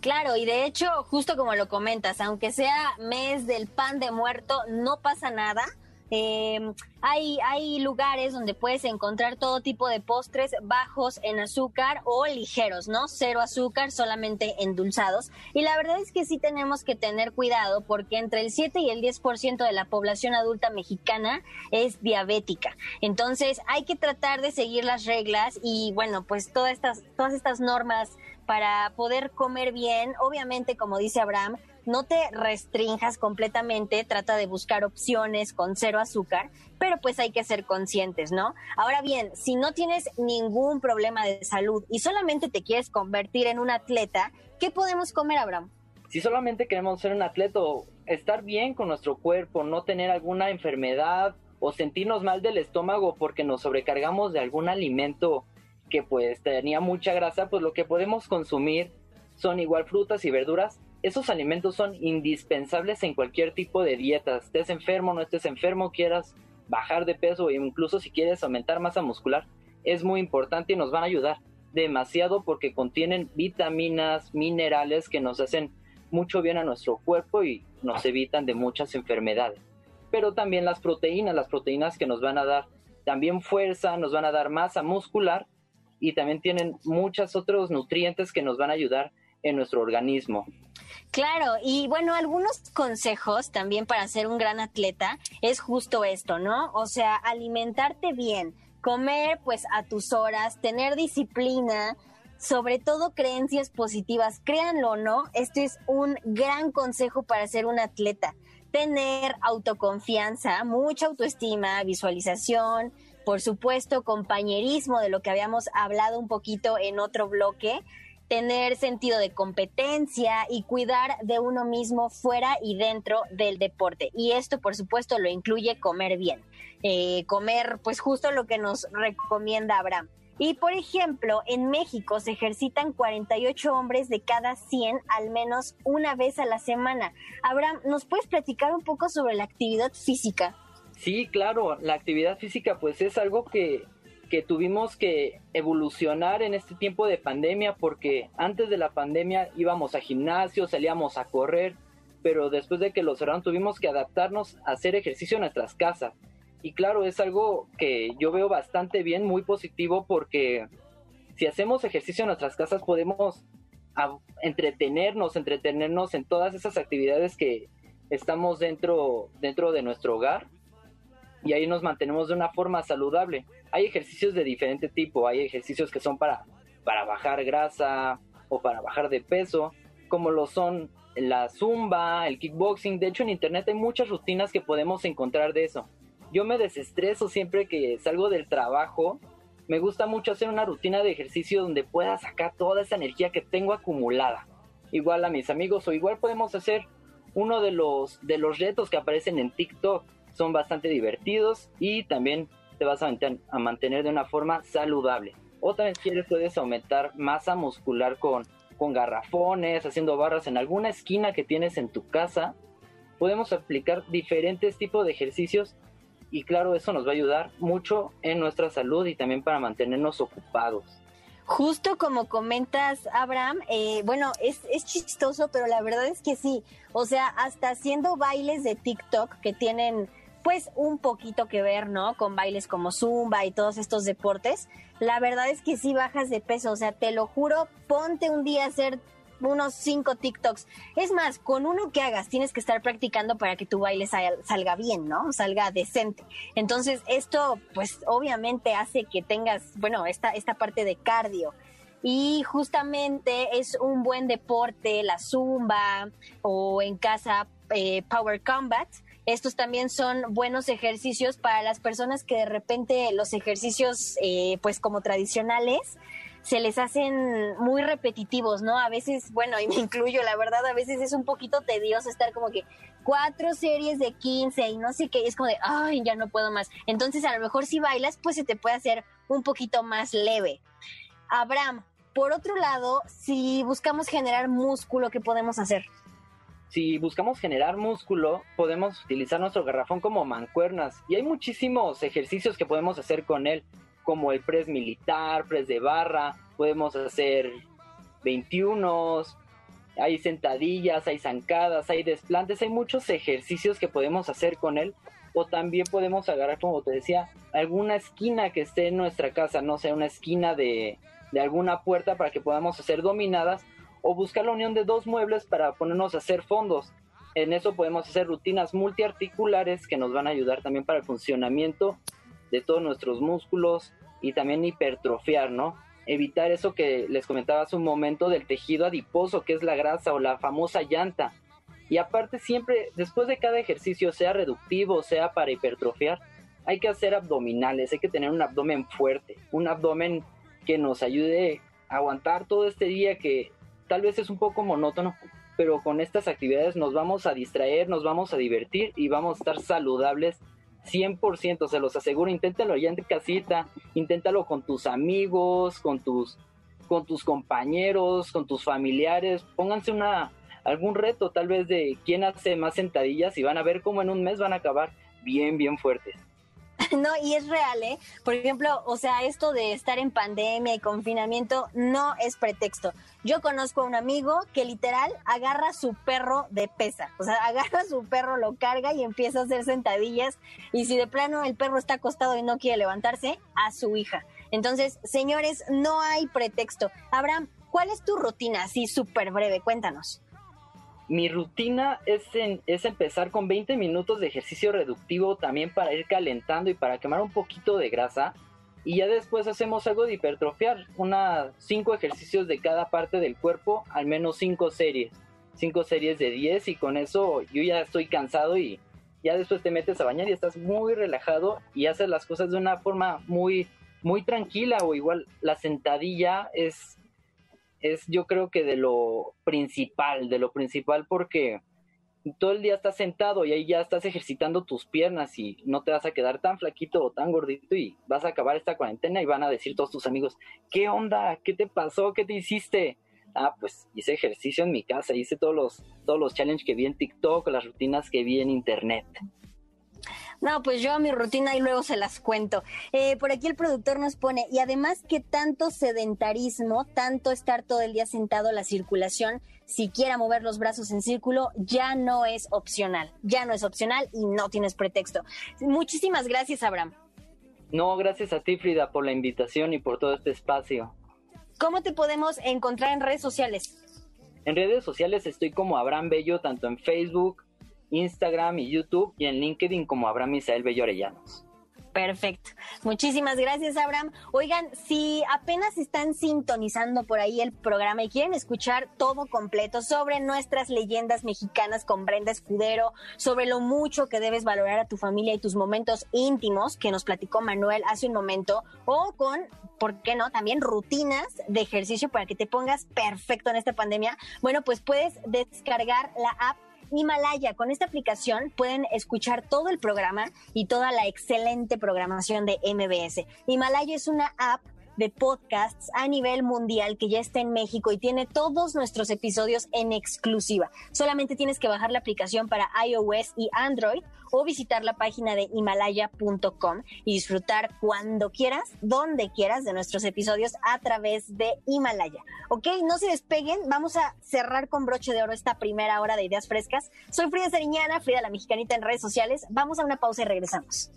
Claro, y de hecho, justo como lo comentas, aunque sea mes del pan de muerto, no pasa nada eh, hay, hay lugares donde puedes encontrar todo tipo de postres bajos en azúcar o ligeros, ¿no? Cero azúcar, solamente endulzados. Y la verdad es que sí tenemos que tener cuidado porque entre el 7 y el 10% de la población adulta mexicana es diabética. Entonces hay que tratar de seguir las reglas y bueno, pues todas estas, todas estas normas para poder comer bien, obviamente como dice Abraham, no te restrinjas completamente, trata de buscar opciones con cero azúcar, pero pues hay que ser conscientes, ¿no? Ahora bien, si no tienes ningún problema de salud y solamente te quieres convertir en un atleta, ¿qué podemos comer, Abraham? Si solamente queremos ser un atleta o estar bien con nuestro cuerpo, no tener alguna enfermedad o sentirnos mal del estómago porque nos sobrecargamos de algún alimento que pues tenía mucha grasa, pues lo que podemos consumir son igual frutas y verduras esos alimentos son indispensables en cualquier tipo de dieta. Estés enfermo, no estés enfermo, quieras bajar de peso o incluso si quieres aumentar masa muscular, es muy importante y nos van a ayudar demasiado porque contienen vitaminas, minerales que nos hacen mucho bien a nuestro cuerpo y nos evitan de muchas enfermedades. Pero también las proteínas, las proteínas que nos van a dar también fuerza, nos van a dar masa muscular y también tienen muchos otros nutrientes que nos van a ayudar en nuestro organismo. Claro, y bueno, algunos consejos también para ser un gran atleta es justo esto, ¿no? O sea, alimentarte bien, comer pues a tus horas, tener disciplina, sobre todo creencias positivas. Créanlo o no, este es un gran consejo para ser un atleta. Tener autoconfianza, mucha autoestima, visualización, por supuesto, compañerismo, de lo que habíamos hablado un poquito en otro bloque tener sentido de competencia y cuidar de uno mismo fuera y dentro del deporte. Y esto, por supuesto, lo incluye comer bien. Eh, comer, pues justo lo que nos recomienda Abraham. Y por ejemplo, en México se ejercitan 48 hombres de cada 100 al menos una vez a la semana. Abraham, ¿nos puedes platicar un poco sobre la actividad física? Sí, claro, la actividad física pues es algo que que tuvimos que evolucionar en este tiempo de pandemia porque antes de la pandemia íbamos a gimnasio, salíamos a correr, pero después de que lo cerraron tuvimos que adaptarnos a hacer ejercicio en nuestras casas. Y claro, es algo que yo veo bastante bien, muy positivo porque si hacemos ejercicio en nuestras casas podemos entretenernos, entretenernos en todas esas actividades que estamos dentro, dentro de nuestro hogar y ahí nos mantenemos de una forma saludable. Hay ejercicios de diferente tipo, hay ejercicios que son para, para bajar grasa, o para bajar de peso, como lo son la zumba, el kickboxing. De hecho, en internet hay muchas rutinas que podemos encontrar de eso. Yo me desestreso siempre que salgo del trabajo. Me gusta mucho hacer una rutina de ejercicio donde pueda sacar toda esa energía que tengo acumulada. Igual a mis amigos o igual podemos hacer uno de los, de los retos que aparecen en TikTok. Son bastante divertidos y también te vas a, mantener de una forma saludable. O también quieres puedes aumentar masa muscular con con garrafones, haciendo barras en alguna esquina que tienes en tu casa. Podemos aplicar diferentes tipos de ejercicios y claro, eso nos va a ayudar mucho en nuestra salud y también para mantenernos ocupados. Justo como comentas, Abraham, eh, bueno, es, es chistoso, pero la verdad es que sí. O sea, hasta haciendo bailes de TikTok que tienen pues un poquito que ver, ¿no? Con bailes como Zumba y todos estos deportes. La verdad es que sí bajas de peso, o sea, te lo juro, ponte un día a hacer unos cinco TikToks. Es más, con uno que hagas tienes que estar practicando para que tu baile salga bien, ¿no? Salga decente. Entonces, esto, pues, obviamente hace que tengas, bueno, esta, esta parte de cardio. Y justamente es un buen deporte, la zumba o en casa eh, Power Combat, estos también son buenos ejercicios para las personas que de repente los ejercicios, eh, pues como tradicionales, se les hacen muy repetitivos, ¿no? A veces, bueno, y me incluyo, la verdad, a veces es un poquito tedioso estar como que cuatro series de 15 y no sé qué, es como de, ay, ya no puedo más. Entonces, a lo mejor si bailas, pues se te puede hacer un poquito más leve. Abraham, por otro lado, si buscamos generar músculo, ¿qué podemos hacer? Si buscamos generar músculo, podemos utilizar nuestro garrafón como mancuernas. Y hay muchísimos ejercicios que podemos hacer con él, como el press militar, press de barra, podemos hacer 21, hay sentadillas, hay zancadas, hay desplantes, hay muchos ejercicios que podemos hacer con él. O también podemos agarrar, como te decía, alguna esquina que esté en nuestra casa, no sé, una esquina de, de alguna puerta para que podamos hacer dominadas o buscar la unión de dos muebles para ponernos a hacer fondos. En eso podemos hacer rutinas multiarticulares que nos van a ayudar también para el funcionamiento de todos nuestros músculos y también hipertrofiar, ¿no? Evitar eso que les comentaba hace un momento del tejido adiposo, que es la grasa o la famosa llanta. Y aparte siempre, después de cada ejercicio, sea reductivo, sea para hipertrofiar, hay que hacer abdominales, hay que tener un abdomen fuerte, un abdomen que nos ayude a aguantar todo este día que tal vez es un poco monótono, pero con estas actividades nos vamos a distraer, nos vamos a divertir y vamos a estar saludables 100%, se los aseguro, inténtalo ya en casita, inténtalo con tus amigos, con tus con tus compañeros, con tus familiares, pónganse una algún reto tal vez de quién hace más sentadillas y van a ver cómo en un mes van a acabar bien bien fuertes. No, y es real, ¿eh? Por ejemplo, o sea, esto de estar en pandemia y confinamiento no es pretexto. Yo conozco a un amigo que literal agarra su perro de pesa, o sea, agarra su perro, lo carga y empieza a hacer sentadillas. Y si de plano el perro está acostado y no quiere levantarse, a su hija. Entonces, señores, no hay pretexto. Abraham, ¿cuál es tu rutina? Así súper breve, cuéntanos. Mi rutina es, es empezar con 20 minutos de ejercicio reductivo también para ir calentando y para quemar un poquito de grasa. Y ya después hacemos algo de hipertrofiar, unas 5 ejercicios de cada parte del cuerpo, al menos 5 series. 5 series de 10 y con eso yo ya estoy cansado y ya después te metes a bañar y estás muy relajado y haces las cosas de una forma muy, muy tranquila o igual la sentadilla es es yo creo que de lo principal, de lo principal porque todo el día estás sentado y ahí ya estás ejercitando tus piernas y no te vas a quedar tan flaquito o tan gordito y vas a acabar esta cuarentena y van a decir todos tus amigos, ¿qué onda? ¿Qué te pasó? ¿Qué te hiciste? Ah, pues hice ejercicio en mi casa, hice todos los, todos los challenges que vi en TikTok, las rutinas que vi en internet. No, pues yo a mi rutina y luego se las cuento. Eh, por aquí el productor nos pone, y además que tanto sedentarismo, tanto estar todo el día sentado, la circulación, siquiera mover los brazos en círculo, ya no es opcional. Ya no es opcional y no tienes pretexto. Muchísimas gracias, Abraham. No, gracias a ti, Frida, por la invitación y por todo este espacio. ¿Cómo te podemos encontrar en redes sociales? En redes sociales estoy como Abraham Bello, tanto en Facebook, Instagram y YouTube y en LinkedIn como Abraham Misael Bello Arellanos. Perfecto. Muchísimas gracias, Abraham. Oigan, si apenas están sintonizando por ahí el programa y quieren escuchar todo completo sobre nuestras leyendas mexicanas con Brenda Escudero, sobre lo mucho que debes valorar a tu familia y tus momentos íntimos que nos platicó Manuel hace un momento, o con, ¿por qué no? También rutinas de ejercicio para que te pongas perfecto en esta pandemia. Bueno, pues puedes descargar la app Himalaya. Con esta aplicación pueden escuchar todo el programa y toda la excelente programación de MBS. Himalaya es una app de podcasts a nivel mundial que ya está en México y tiene todos nuestros episodios en exclusiva. Solamente tienes que bajar la aplicación para iOS y Android o visitar la página de himalaya.com y disfrutar cuando quieras, donde quieras de nuestros episodios a través de Himalaya. Ok, no se despeguen, vamos a cerrar con broche de oro esta primera hora de ideas frescas. Soy Frida Seriñana, Frida la Mexicanita en redes sociales. Vamos a una pausa y regresamos.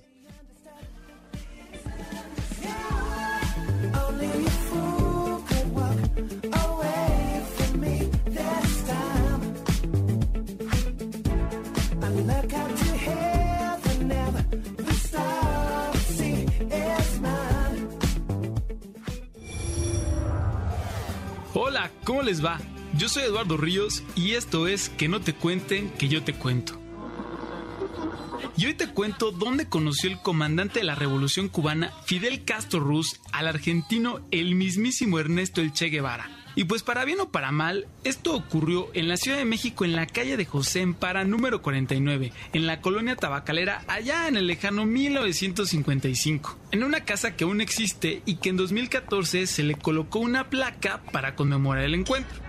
Hola, ¿cómo les va? Yo soy Eduardo Ríos y esto es Que no te cuenten, que yo te cuento. Y hoy te cuento dónde conoció el comandante de la Revolución Cubana, Fidel Castro Ruz, al argentino el mismísimo Ernesto El Che Guevara. Y pues para bien o para mal, esto ocurrió en la Ciudad de México en la calle de José Empara número 49, en la colonia tabacalera allá en el lejano 1955, en una casa que aún existe y que en 2014 se le colocó una placa para conmemorar el encuentro.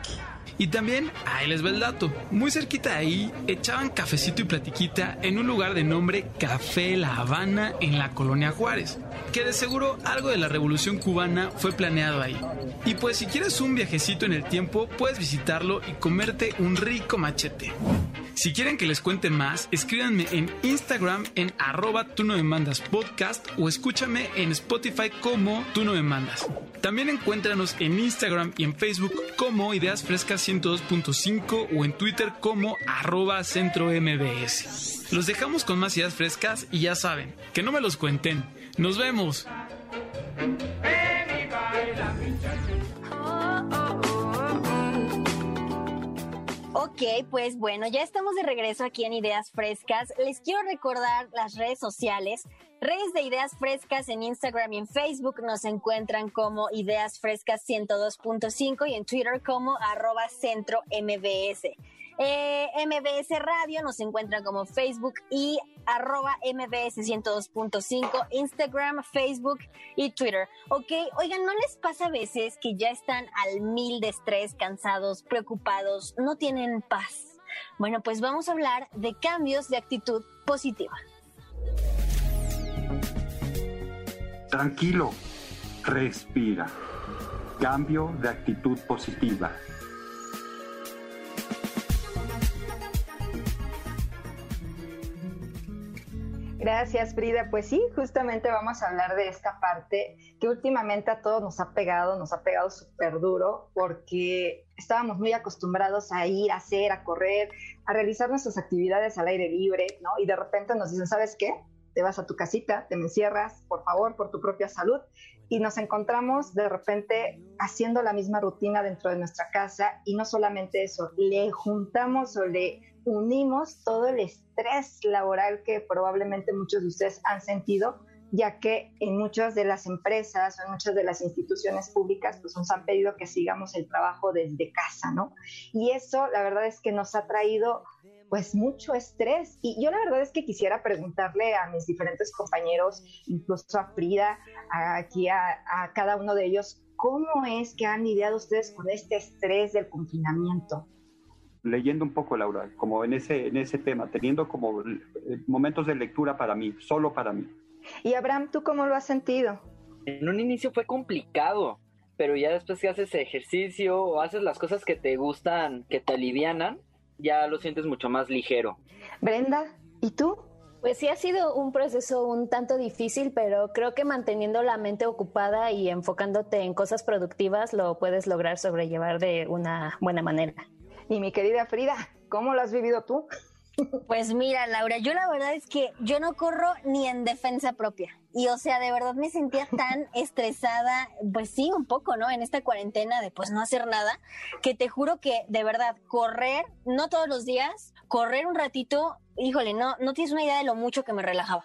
Y también, ahí les va el dato, muy cerquita de ahí echaban cafecito y platiquita en un lugar de nombre Café La Habana en la colonia Juárez, que de seguro algo de la revolución cubana fue planeado ahí. Y pues si quieres un viajecito en el tiempo, puedes visitarlo y comerte un rico machete. Si quieren que les cuente más, escríbanme en Instagram en arroba tú no me mandas podcast o escúchame en Spotify como tú no me mandas. También encuéntranos en Instagram y en Facebook como Ideas Frescas 102.5 o en Twitter como arroba centro. Los dejamos con más ideas frescas y ya saben, que no me los cuenten. Nos vemos. Ok, pues bueno, ya estamos de regreso aquí en Ideas Frescas. Les quiero recordar las redes sociales. Redes de Ideas Frescas en Instagram y en Facebook nos encuentran como Ideas Frescas 102.5 y en Twitter como arroba centro MBS. Eh, MBS Radio nos encuentran como Facebook y arroba MBS 102.5, Instagram, Facebook y Twitter. Ok, oigan, ¿no les pasa a veces que ya están al mil de estrés, cansados, preocupados, no tienen paz? Bueno, pues vamos a hablar de cambios de actitud positiva. Tranquilo, respira. Cambio de actitud positiva. Gracias, Frida. Pues sí, justamente vamos a hablar de esta parte que últimamente a todos nos ha pegado, nos ha pegado súper duro, porque estábamos muy acostumbrados a ir, a hacer, a correr, a realizar nuestras actividades al aire libre, ¿no? Y de repente nos dicen, ¿sabes qué? Te vas a tu casita, te me encierras, por favor, por tu propia salud. Y nos encontramos de repente haciendo la misma rutina dentro de nuestra casa y no solamente eso, le juntamos o le unimos todo el estrés laboral que probablemente muchos de ustedes han sentido, ya que en muchas de las empresas o en muchas de las instituciones públicas pues nos han pedido que sigamos el trabajo desde casa, ¿no? Y eso la verdad es que nos ha traído pues mucho estrés. Y yo la verdad es que quisiera preguntarle a mis diferentes compañeros, incluso a Frida, aquí a, a cada uno de ellos, ¿cómo es que han lidiado ustedes con este estrés del confinamiento? leyendo un poco, Laura, como en ese, en ese tema, teniendo como eh, momentos de lectura para mí, solo para mí. Y Abraham, ¿tú cómo lo has sentido? En un inicio fue complicado, pero ya después que haces ejercicio o haces las cosas que te gustan, que te alivianan, ya lo sientes mucho más ligero. Brenda, ¿y tú? Pues sí ha sido un proceso un tanto difícil, pero creo que manteniendo la mente ocupada y enfocándote en cosas productivas lo puedes lograr sobrellevar de una buena manera. Y mi querida Frida, ¿cómo lo has vivido tú? Pues mira, Laura, yo la verdad es que yo no corro ni en defensa propia. Y o sea, de verdad me sentía tan estresada, pues sí, un poco, ¿no? En esta cuarentena de pues no hacer nada, que te juro que de verdad correr, no todos los días, correr un ratito, híjole, no, no tienes una idea de lo mucho que me relajaba.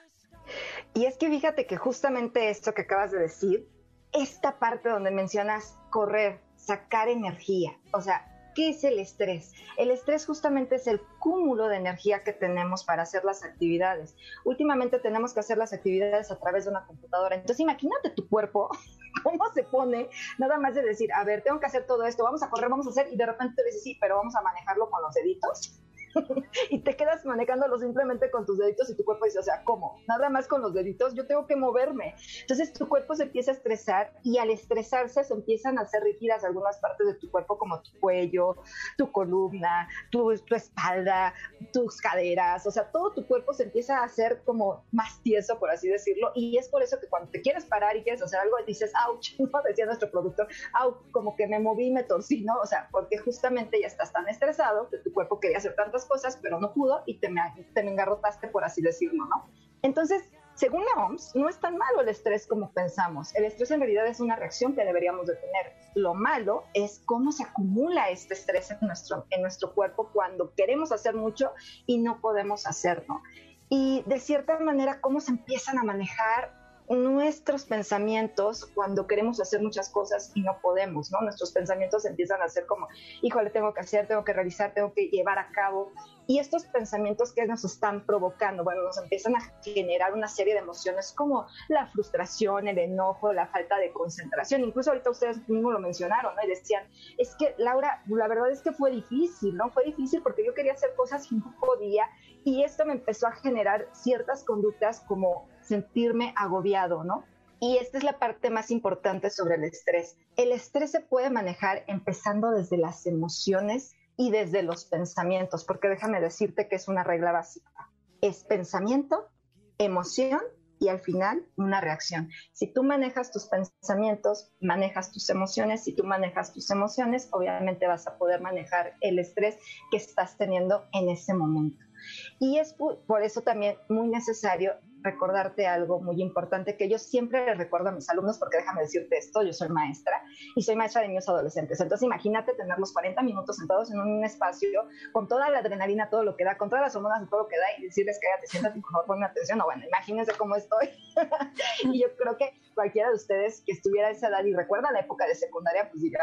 Y es que fíjate que justamente esto que acabas de decir, esta parte donde mencionas correr, sacar energía, o sea, ¿Qué es el estrés? El estrés justamente es el cúmulo de energía que tenemos para hacer las actividades. Últimamente tenemos que hacer las actividades a través de una computadora. Entonces imagínate tu cuerpo, cómo se pone, nada más de decir, a ver, tengo que hacer todo esto, vamos a correr, vamos a hacer, y de repente te dices, sí, pero vamos a manejarlo con los deditos. y te quedas manejando simplemente con tus deditos y tu cuerpo dice, o sea, ¿cómo? Nada más con los deditos, yo tengo que moverme. Entonces tu cuerpo se empieza a estresar y al estresarse se empiezan a hacer rígidas algunas partes de tu cuerpo como tu cuello, tu columna, tu, tu espalda, tus caderas, o sea, todo tu cuerpo se empieza a hacer como más tieso, por así decirlo, y es por eso que cuando te quieres parar y quieres hacer algo, dices, ouch, ¿no? Decía nuestro productor, ouch, como que me moví, me torcí, ¿no? O sea, porque justamente ya estás tan estresado que tu cuerpo quería hacer tantas cosas, pero no pudo y te me, te me engarrotaste, por así decirlo, ¿no? Entonces, según la OMS, no es tan malo el estrés como pensamos. El estrés en realidad es una reacción que deberíamos de tener. Lo malo es cómo se acumula este estrés en nuestro, en nuestro cuerpo cuando queremos hacer mucho y no podemos hacerlo. Y de cierta manera, cómo se empiezan a manejar nuestros pensamientos cuando queremos hacer muchas cosas y no podemos, ¿no? Nuestros pensamientos empiezan a ser como, híjole, tengo que hacer, tengo que realizar, tengo que llevar a cabo. Y estos pensamientos que nos están provocando, bueno, nos empiezan a generar una serie de emociones como la frustración, el enojo, la falta de concentración. Incluso ahorita ustedes mismos lo mencionaron, ¿no? Y decían, es que Laura, la verdad es que fue difícil, ¿no? Fue difícil porque yo quería hacer cosas y no podía. Y esto me empezó a generar ciertas conductas como sentirme agobiado, ¿no? Y esta es la parte más importante sobre el estrés. El estrés se puede manejar empezando desde las emociones y desde los pensamientos, porque déjame decirte que es una regla básica. Es pensamiento, emoción y al final una reacción. Si tú manejas tus pensamientos, manejas tus emociones, si tú manejas tus emociones, obviamente vas a poder manejar el estrés que estás teniendo en ese momento. Y es por eso también muy necesario recordarte algo muy importante que yo siempre les recuerdo a mis alumnos, porque déjame decirte esto, yo soy maestra y soy maestra de niños adolescentes. Entonces imagínate tener los 40 minutos sentados en un espacio con toda la adrenalina, todo lo que da, con todas las hormonas y todo lo que da y decirles que te siéntate, por favor, ponme atención. O bueno, imagínense cómo estoy. y yo creo que cualquiera de ustedes que estuviera a esa edad y recuerda la época de secundaria, pues diría,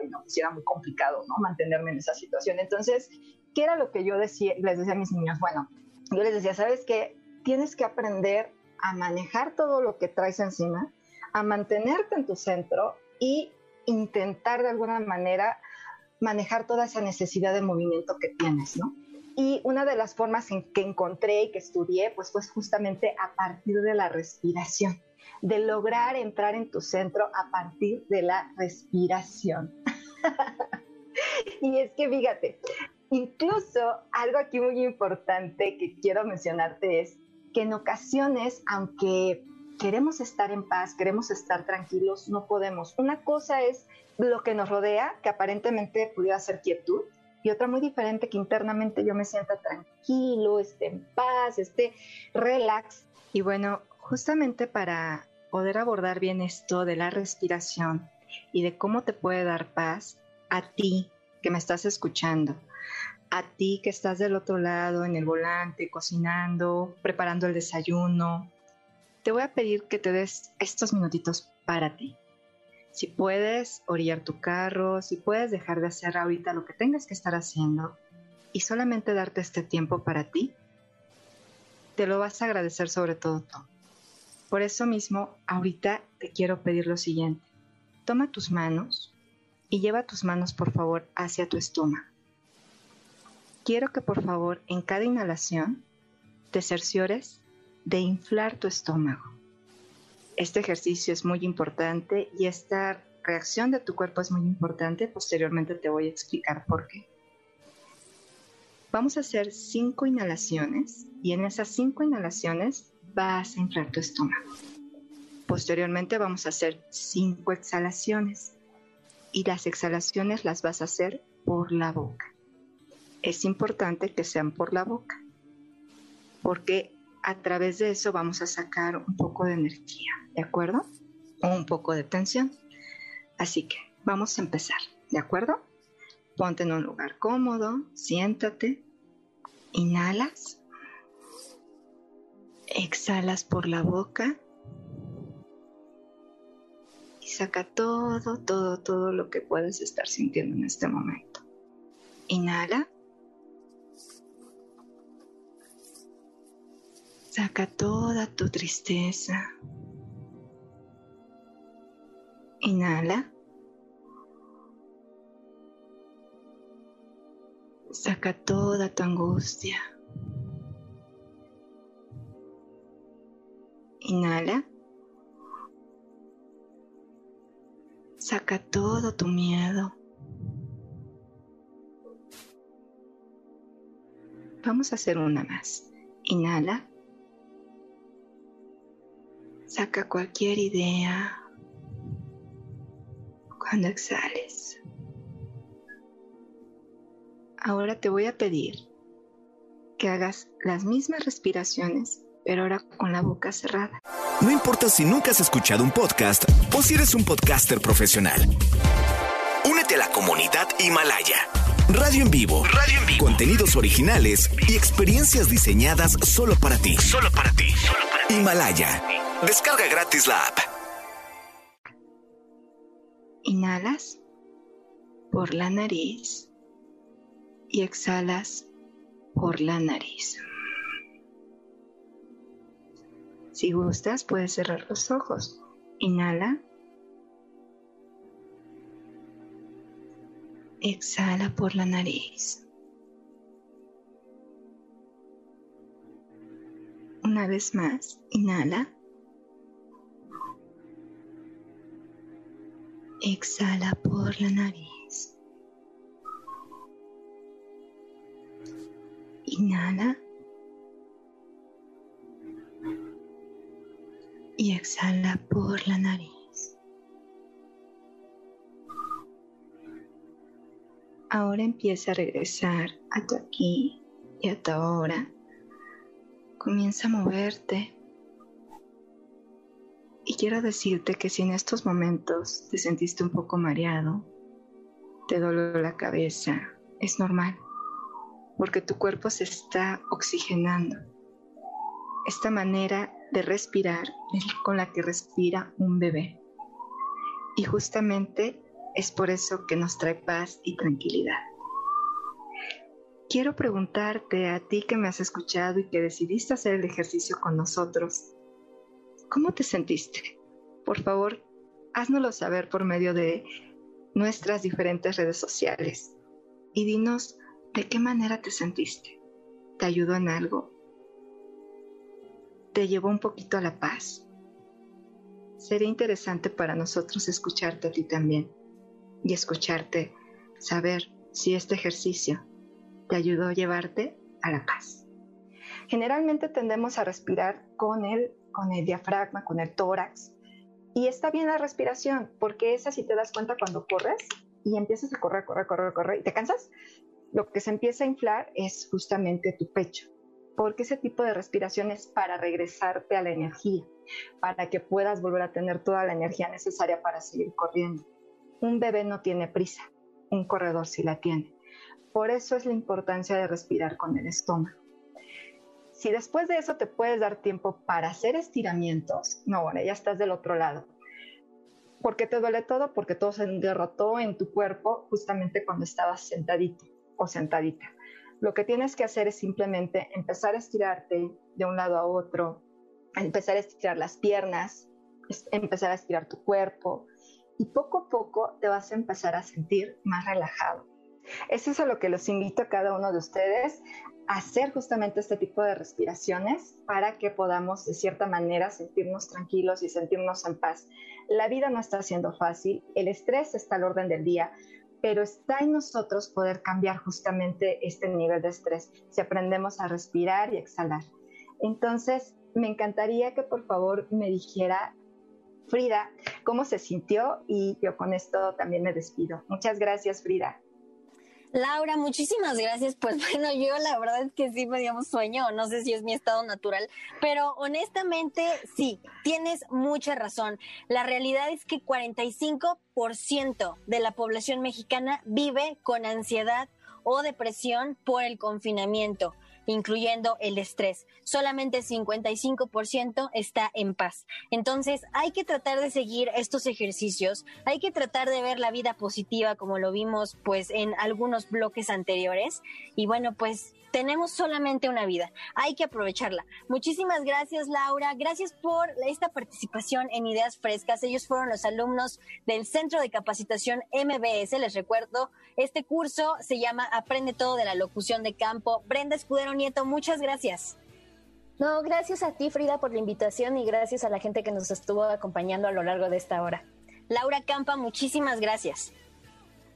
ay, no, pues era muy complicado, ¿no? Mantenerme en esa situación. Entonces, ¿qué era lo que yo decía, les decía a mis niños? Bueno, yo les decía, ¿sabes qué? Tienes que aprender a manejar todo lo que traes encima, a mantenerte en tu centro y intentar de alguna manera manejar toda esa necesidad de movimiento que tienes, ¿no? Y una de las formas en que encontré y que estudié, pues fue justamente a partir de la respiración, de lograr entrar en tu centro a partir de la respiración. y es que fíjate, incluso algo aquí muy importante que quiero mencionarte es que en ocasiones, aunque queremos estar en paz, queremos estar tranquilos, no podemos. Una cosa es lo que nos rodea, que aparentemente pudiera ser quietud, y otra muy diferente que internamente yo me sienta tranquilo, esté en paz, esté relax. Y bueno, justamente para poder abordar bien esto de la respiración y de cómo te puede dar paz a ti que me estás escuchando, a ti que estás del otro lado en el volante, cocinando, preparando el desayuno, te voy a pedir que te des estos minutitos para ti. Si puedes orillar tu carro, si puedes dejar de hacer ahorita lo que tengas que estar haciendo y solamente darte este tiempo para ti, te lo vas a agradecer sobre todo tú. Por eso mismo, ahorita te quiero pedir lo siguiente. Toma tus manos y lleva tus manos por favor hacia tu estómago quiero que por favor en cada inhalación te cerciores de inflar tu estómago. Este ejercicio es muy importante y esta reacción de tu cuerpo es muy importante. Posteriormente te voy a explicar por qué. Vamos a hacer cinco inhalaciones y en esas cinco inhalaciones vas a inflar tu estómago. Posteriormente vamos a hacer cinco exhalaciones y las exhalaciones las vas a hacer por la boca es importante que sean por la boca. porque a través de eso vamos a sacar un poco de energía, ¿de acuerdo? O un poco de tensión. Así que vamos a empezar, ¿de acuerdo? Ponte en un lugar cómodo, siéntate, inhalas, exhalas por la boca y saca todo, todo, todo lo que puedes estar sintiendo en este momento. Inhala. Saca toda tu tristeza. Inhala. Saca toda tu angustia. Inhala. Saca todo tu miedo. Vamos a hacer una más. Inhala. Saca cualquier idea cuando exhales. Ahora te voy a pedir que hagas las mismas respiraciones, pero ahora con la boca cerrada. No importa si nunca has escuchado un podcast o si eres un podcaster profesional. Únete a la comunidad Himalaya. Radio en vivo. Radio en vivo. Contenidos originales y experiencias diseñadas solo para ti. Solo para ti. Himalaya. Descarga gratis la app. Inhalas por la nariz y exhalas por la nariz. Si gustas, puedes cerrar los ojos. Inhala. Exhala por la nariz. Una vez más, inhala. Exhala por la nariz. Inhala. Y exhala por la nariz. Ahora empieza a regresar a tu aquí y a tu ahora. Comienza a moverte y quiero decirte que si en estos momentos te sentiste un poco mareado, te dolió la cabeza, es normal, porque tu cuerpo se está oxigenando. Esta manera de respirar es con la que respira un bebé. Y justamente es por eso que nos trae paz y tranquilidad. Quiero preguntarte a ti que me has escuchado y que decidiste hacer el ejercicio con nosotros, ¿Cómo te sentiste? Por favor, háznoslo saber por medio de nuestras diferentes redes sociales y dinos de qué manera te sentiste. ¿Te ayudó en algo? ¿Te llevó un poquito a la paz? Sería interesante para nosotros escucharte a ti también y escucharte saber si este ejercicio te ayudó a llevarte a la paz. Generalmente tendemos a respirar con el con el diafragma, con el tórax. Y está bien la respiración, porque esa si te das cuenta cuando corres y empiezas a correr, correr, correr, correr y te cansas, lo que se empieza a inflar es justamente tu pecho, porque ese tipo de respiración es para regresarte a la energía, para que puedas volver a tener toda la energía necesaria para seguir corriendo. Un bebé no tiene prisa, un corredor sí la tiene. Por eso es la importancia de respirar con el estómago. Si después de eso te puedes dar tiempo para hacer estiramientos, no, bueno, ya estás del otro lado. ¿Por qué te duele todo? Porque todo se derrotó en tu cuerpo justamente cuando estabas sentadito o sentadita. Lo que tienes que hacer es simplemente empezar a estirarte de un lado a otro, empezar a estirar las piernas, empezar a estirar tu cuerpo y poco a poco te vas a empezar a sentir más relajado. Eso es a lo que los invito a cada uno de ustedes hacer justamente este tipo de respiraciones para que podamos de cierta manera sentirnos tranquilos y sentirnos en paz. La vida no está siendo fácil, el estrés está al orden del día, pero está en nosotros poder cambiar justamente este nivel de estrés si aprendemos a respirar y exhalar. Entonces, me encantaría que por favor me dijera Frida, ¿cómo se sintió? Y yo con esto también me despido. Muchas gracias, Frida. Laura, muchísimas gracias. Pues bueno, yo la verdad es que sí me dio sueño, no sé si es mi estado natural, pero honestamente sí, tienes mucha razón. La realidad es que 45% de la población mexicana vive con ansiedad o depresión por el confinamiento incluyendo el estrés. Solamente 55% está en paz. Entonces hay que tratar de seguir estos ejercicios, hay que tratar de ver la vida positiva como lo vimos pues en algunos bloques anteriores y bueno pues tenemos solamente una vida, hay que aprovecharla. Muchísimas gracias Laura, gracias por esta participación en Ideas Frescas. Ellos fueron los alumnos del Centro de Capacitación MBS, les recuerdo, este curso se llama Aprende todo de la locución de campo. Brenda Escudero Nieto, muchas gracias. No, gracias a ti Frida por la invitación y gracias a la gente que nos estuvo acompañando a lo largo de esta hora. Laura Campa, muchísimas gracias.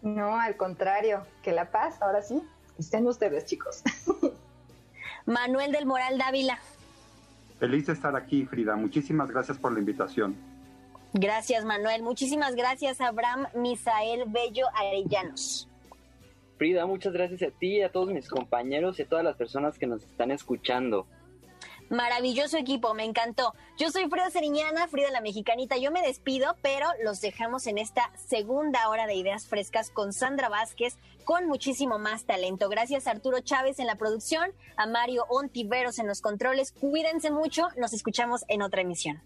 No, al contrario, que la paz, ahora sí, estén ustedes chicos. Manuel del Moral Dávila. Feliz de estar aquí, Frida. Muchísimas gracias por la invitación. Gracias, Manuel. Muchísimas gracias, Abraham Misael Bello Arellanos. Frida, muchas gracias a ti, a todos mis compañeros y a todas las personas que nos están escuchando. Maravilloso equipo, me encantó. Yo soy Frida Seriñana, Frida la Mexicanita. Yo me despido, pero los dejamos en esta segunda hora de ideas frescas con Sandra Vázquez, con muchísimo más talento. Gracias a Arturo Chávez en la producción, a Mario Ontiveros en los controles. Cuídense mucho, nos escuchamos en otra emisión.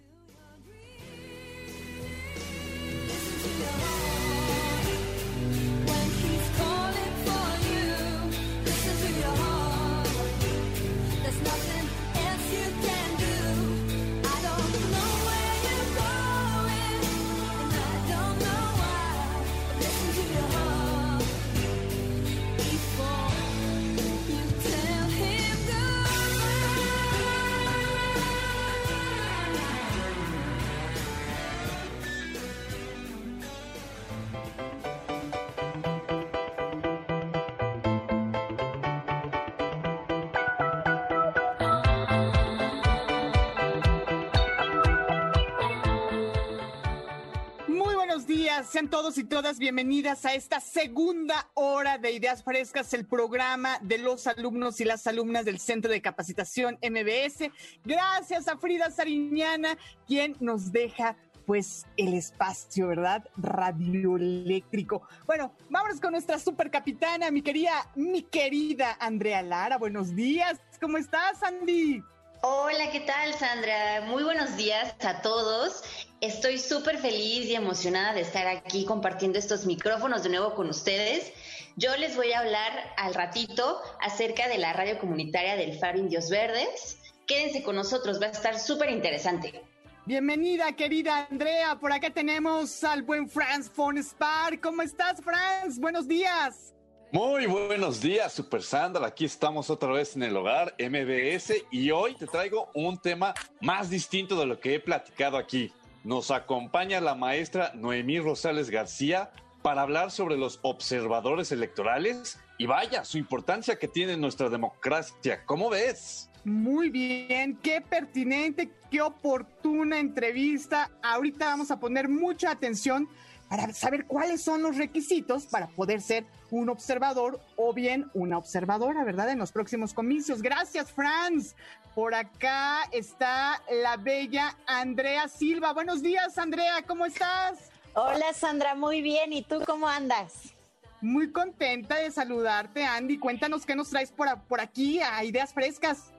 Sean todos y todas bienvenidas a esta segunda hora de Ideas Frescas, el programa de los alumnos y las alumnas del Centro de Capacitación MBS. Gracias a Frida Sariñana, quien nos deja pues el espacio, ¿verdad? Radioeléctrico. Bueno, vámonos con nuestra supercapitana, mi querida, mi querida Andrea Lara. Buenos días, ¿cómo estás, Andy? Hola, ¿qué tal, Sandra? Muy buenos días a todos. Estoy súper feliz y emocionada de estar aquí compartiendo estos micrófonos de nuevo con ustedes. Yo les voy a hablar al ratito acerca de la radio comunitaria del Faro Indios Verdes. Quédense con nosotros, va a estar súper interesante. Bienvenida, querida Andrea. Por acá tenemos al buen Franz von Spar. ¿Cómo estás, Franz? Buenos días. Muy buenos días, Super Sandra. Aquí estamos otra vez en el hogar MBS y hoy te traigo un tema más distinto de lo que he platicado aquí. Nos acompaña la maestra Noemí Rosales García para hablar sobre los observadores electorales y vaya, su importancia que tiene en nuestra democracia. ¿Cómo ves? Muy bien, qué pertinente, qué oportuna entrevista. Ahorita vamos a poner mucha atención para saber cuáles son los requisitos para poder ser un observador o bien una observadora, ¿verdad? En los próximos comicios. Gracias, Franz. Por acá está la bella Andrea Silva. Buenos días, Andrea, ¿cómo estás? Hola, Sandra, muy bien. ¿Y tú cómo andas? Muy contenta de saludarte, Andy. Cuéntanos qué nos traes por, por aquí a Ideas Frescas.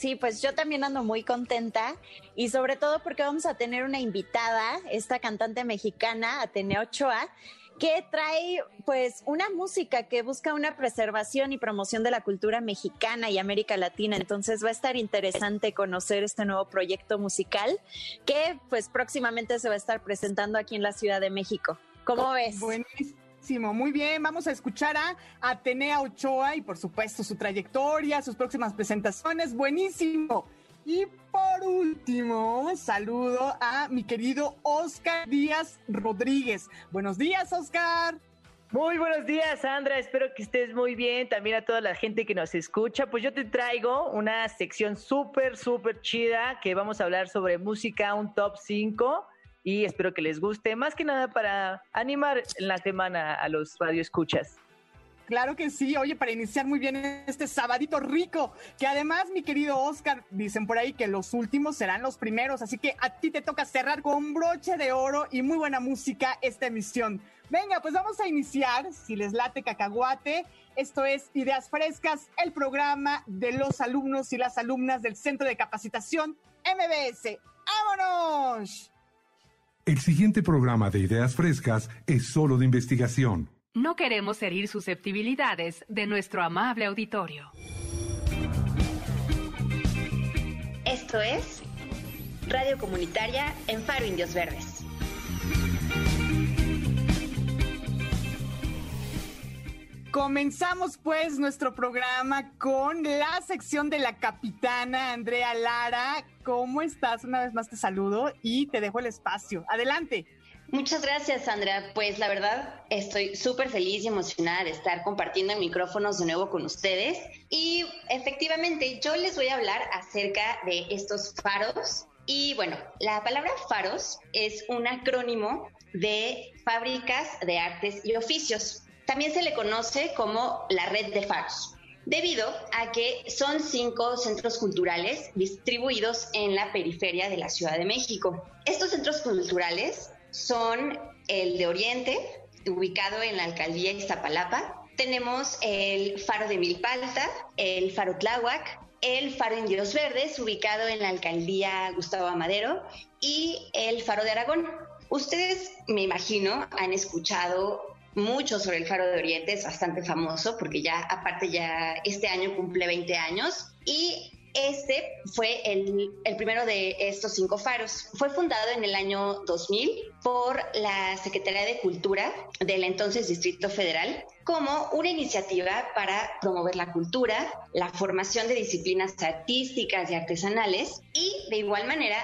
Sí, pues yo también ando muy contenta y sobre todo porque vamos a tener una invitada, esta cantante mexicana, Atenea Ochoa, que trae pues una música que busca una preservación y promoción de la cultura mexicana y América Latina. Entonces va a estar interesante conocer este nuevo proyecto musical que pues próximamente se va a estar presentando aquí en la Ciudad de México. ¿Cómo ves? Buenísimo muy bien. Vamos a escuchar a Atenea Ochoa y por supuesto su trayectoria, sus próximas presentaciones. Buenísimo. Y por último, saludo a mi querido Oscar Díaz Rodríguez. Buenos días, Oscar. Muy buenos días, Sandra. Espero que estés muy bien. También a toda la gente que nos escucha. Pues yo te traigo una sección súper, súper chida que vamos a hablar sobre música, un top 5 y espero que les guste, más que nada para animar en la semana a los radioescuchas. Claro que sí, oye, para iniciar muy bien este sabadito rico, que además, mi querido Oscar, dicen por ahí que los últimos serán los primeros, así que a ti te toca cerrar con broche de oro y muy buena música esta emisión. Venga, pues vamos a iniciar, si les late cacahuate, esto es Ideas Frescas, el programa de los alumnos y las alumnas del Centro de Capacitación MBS. ¡Vámonos! El siguiente programa de Ideas Frescas es solo de investigación. No queremos herir susceptibilidades de nuestro amable auditorio. Esto es Radio Comunitaria en Faro Indios Verdes. Comenzamos pues nuestro programa con la sección de la capitana Andrea Lara. ¿Cómo estás? Una vez más te saludo y te dejo el espacio. Adelante. Muchas gracias, Sandra. Pues la verdad, estoy súper feliz y emocionada de estar compartiendo micrófonos de nuevo con ustedes. Y efectivamente, yo les voy a hablar acerca de estos faros. Y bueno, la palabra faros es un acrónimo de fábricas de artes y oficios. También se le conoce como la red de faros debido a que son cinco centros culturales distribuidos en la periferia de la Ciudad de México. Estos centros culturales son el de Oriente, ubicado en la alcaldía Iztapalapa. Tenemos el Faro de Milpalta, el Faro Tláhuac, el Faro Indios Verdes, ubicado en la alcaldía Gustavo Amadero, y el Faro de Aragón. Ustedes, me imagino, han escuchado mucho sobre el Faro de Oriente, es bastante famoso porque ya, aparte, ya este año cumple 20 años y este fue el, primero de estos cinco faros. Fue fundado en el año 2000 por la Secretaría de Cultura del entonces Distrito Federal como una iniciativa para promover la cultura, la formación de disciplinas artísticas y artesanales y de igual manera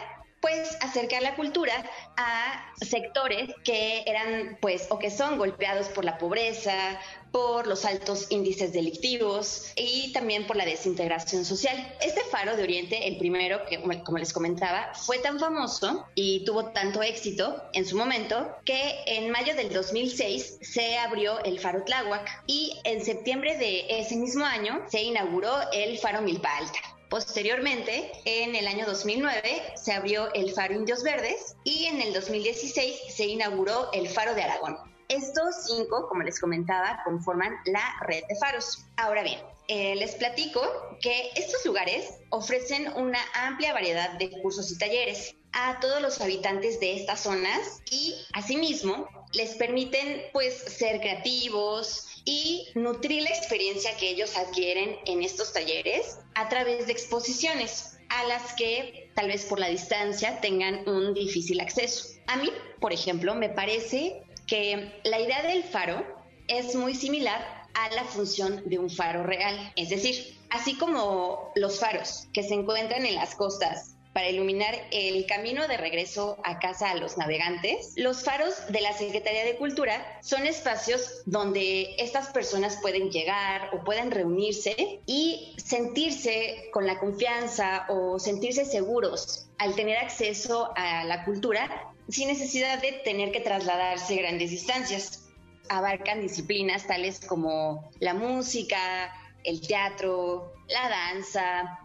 pues acercar la cultura a sectores que eran pues o que son golpeados por la pobreza, por los altos índices delictivos y también por la desintegración social. Este faro de Oriente, el primero que como les comentaba, fue tan famoso y tuvo tanto éxito en su momento que en mayo del 2006 se abrió el faro Tláhuac y en septiembre de ese mismo año se inauguró el faro Milpa Alta. Posteriormente, en el año 2009, se abrió el Faro Indios Verdes y en el 2016 se inauguró el Faro de Aragón. Estos cinco, como les comentaba, conforman la red de faros. Ahora bien, eh, les platico que estos lugares ofrecen una amplia variedad de cursos y talleres a todos los habitantes de estas zonas y asimismo les permiten pues ser creativos y nutrir la experiencia que ellos adquieren en estos talleres a través de exposiciones a las que tal vez por la distancia tengan un difícil acceso. A mí, por ejemplo, me parece que la idea del faro es muy similar a la función de un faro real, es decir, así como los faros que se encuentran en las costas para iluminar el camino de regreso a casa a los navegantes, los faros de la Secretaría de Cultura son espacios donde estas personas pueden llegar o pueden reunirse y sentirse con la confianza o sentirse seguros al tener acceso a la cultura sin necesidad de tener que trasladarse grandes distancias. Abarcan disciplinas tales como la música, el teatro, la danza,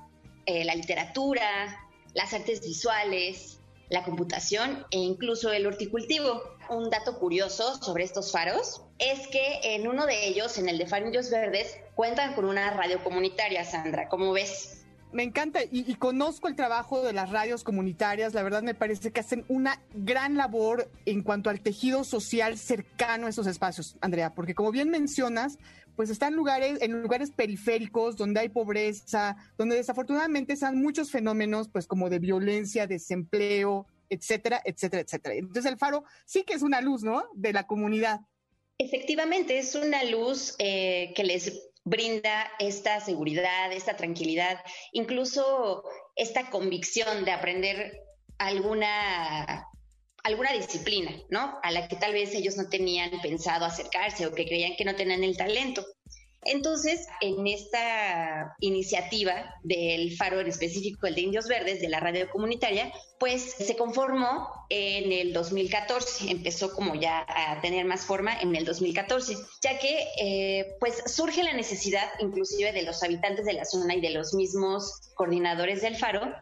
eh, la literatura, las artes visuales, la computación e incluso el horticultivo. Un dato curioso sobre estos faros es que en uno de ellos, en el de Farindios Verdes, cuentan con una radio comunitaria, Sandra. ¿Cómo ves? Me encanta y, conozco el trabajo de las radios comunitarias. La verdad me parece que hacen una gran labor en cuanto al tejido social cercano a esos espacios, Andrea, porque como bien mencionas, pues están lugares, en lugares periféricos donde hay pobreza, donde desafortunadamente están muchos fenómenos, pues como de violencia, desempleo, etcétera, etcétera, etcétera. Entonces el faro sí que es una luz, ¿no? De la comunidad. Efectivamente, es una luz eh, que les brinda esta seguridad, esta tranquilidad, incluso esta convicción de aprender alguna alguna disciplina, ¿no? A la que tal vez ellos no tenían pensado acercarse o que creían que no tenían el talento. Entonces, en esta iniciativa del Faro en específico, el de Indios Verdes, de la radio comunitaria, pues se conformó en el 2014, empezó como ya a tener más forma en el 2014, ya que eh, pues surge la necesidad inclusive de los habitantes de la zona y de los mismos coordinadores del Faro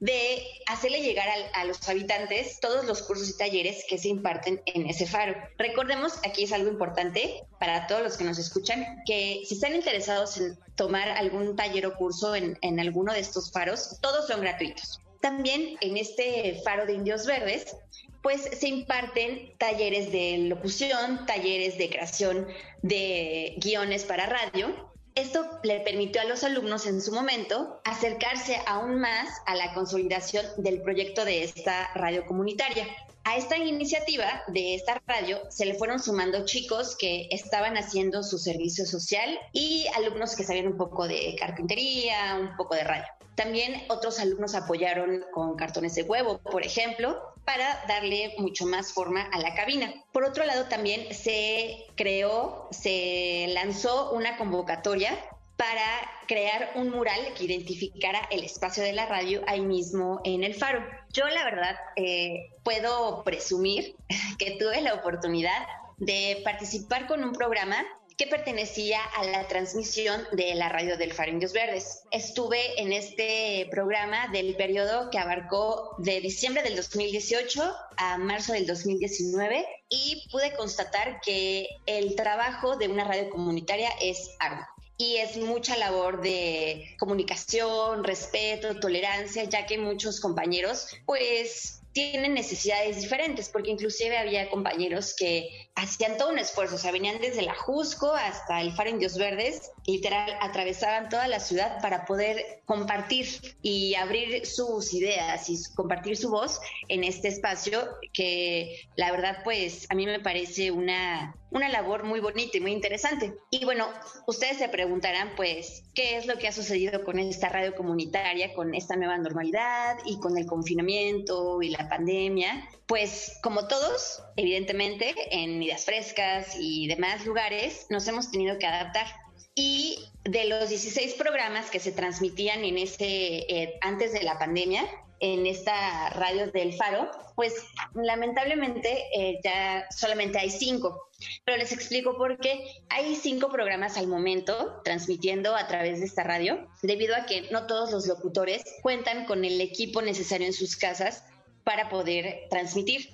de hacerle llegar a, los habitantes todos los cursos y talleres que se imparten en ese faro. Recordemos, aquí es algo importante para todos los que nos escuchan, que si están interesados en tomar algún taller o curso en, en alguno de estos faros, todos son gratuitos. También en este faro de Indios Verdes, pues se imparten talleres de locución, talleres de creación de guiones para radio esto le permitió a los alumnos en su momento acercarse aún más a la consolidación del proyecto de esta radio comunitaria. A esta iniciativa de esta radio se le fueron sumando chicos que estaban haciendo su servicio social y alumnos que sabían un poco de carpintería, un poco de radio. También otros alumnos apoyaron con cartones de huevo, por ejemplo, para darle mucho más forma a la cabina. Por otro lado, también se creó, se lanzó una convocatoria para crear un mural que identificara el espacio de la radio ahí mismo en el faro. Yo la verdad eh, puedo presumir que tuve la oportunidad de participar con un programa que pertenecía a la transmisión de la radio del Faro Indios Verdes. Estuve en este programa del periodo que abarcó de diciembre del 2018 a marzo del 2019 y pude constatar que el trabajo de una radio comunitaria es arduo y es mucha labor de comunicación, respeto, tolerancia, ya que muchos compañeros pues tienen necesidades diferentes, porque inclusive había compañeros que hacían todo un esfuerzo, o sea, venían desde la Jusco hasta el Faro Indios Verdes, literal, atravesaban toda la ciudad para poder compartir y abrir sus ideas y compartir su voz en este espacio que la verdad, pues, a mí me parece una, una labor muy bonita y muy interesante. Y bueno, ustedes se preguntarán, pues, ¿qué es lo que ha sucedido con esta radio comunitaria, con esta nueva normalidad y con el confinamiento y la pandemia? Pues, como todos, evidentemente, en Ideas Frescas y demás lugares, nos hemos tenido que adaptar. Y de los 16 programas que se transmitían en ese, eh, antes de la pandemia, en esta radio del Faro, pues lamentablemente eh, ya solamente hay cinco. Pero les explico por qué hay cinco programas al momento transmitiendo a través de esta radio, debido a que no todos los locutores cuentan con el equipo necesario en sus casas para poder transmitir.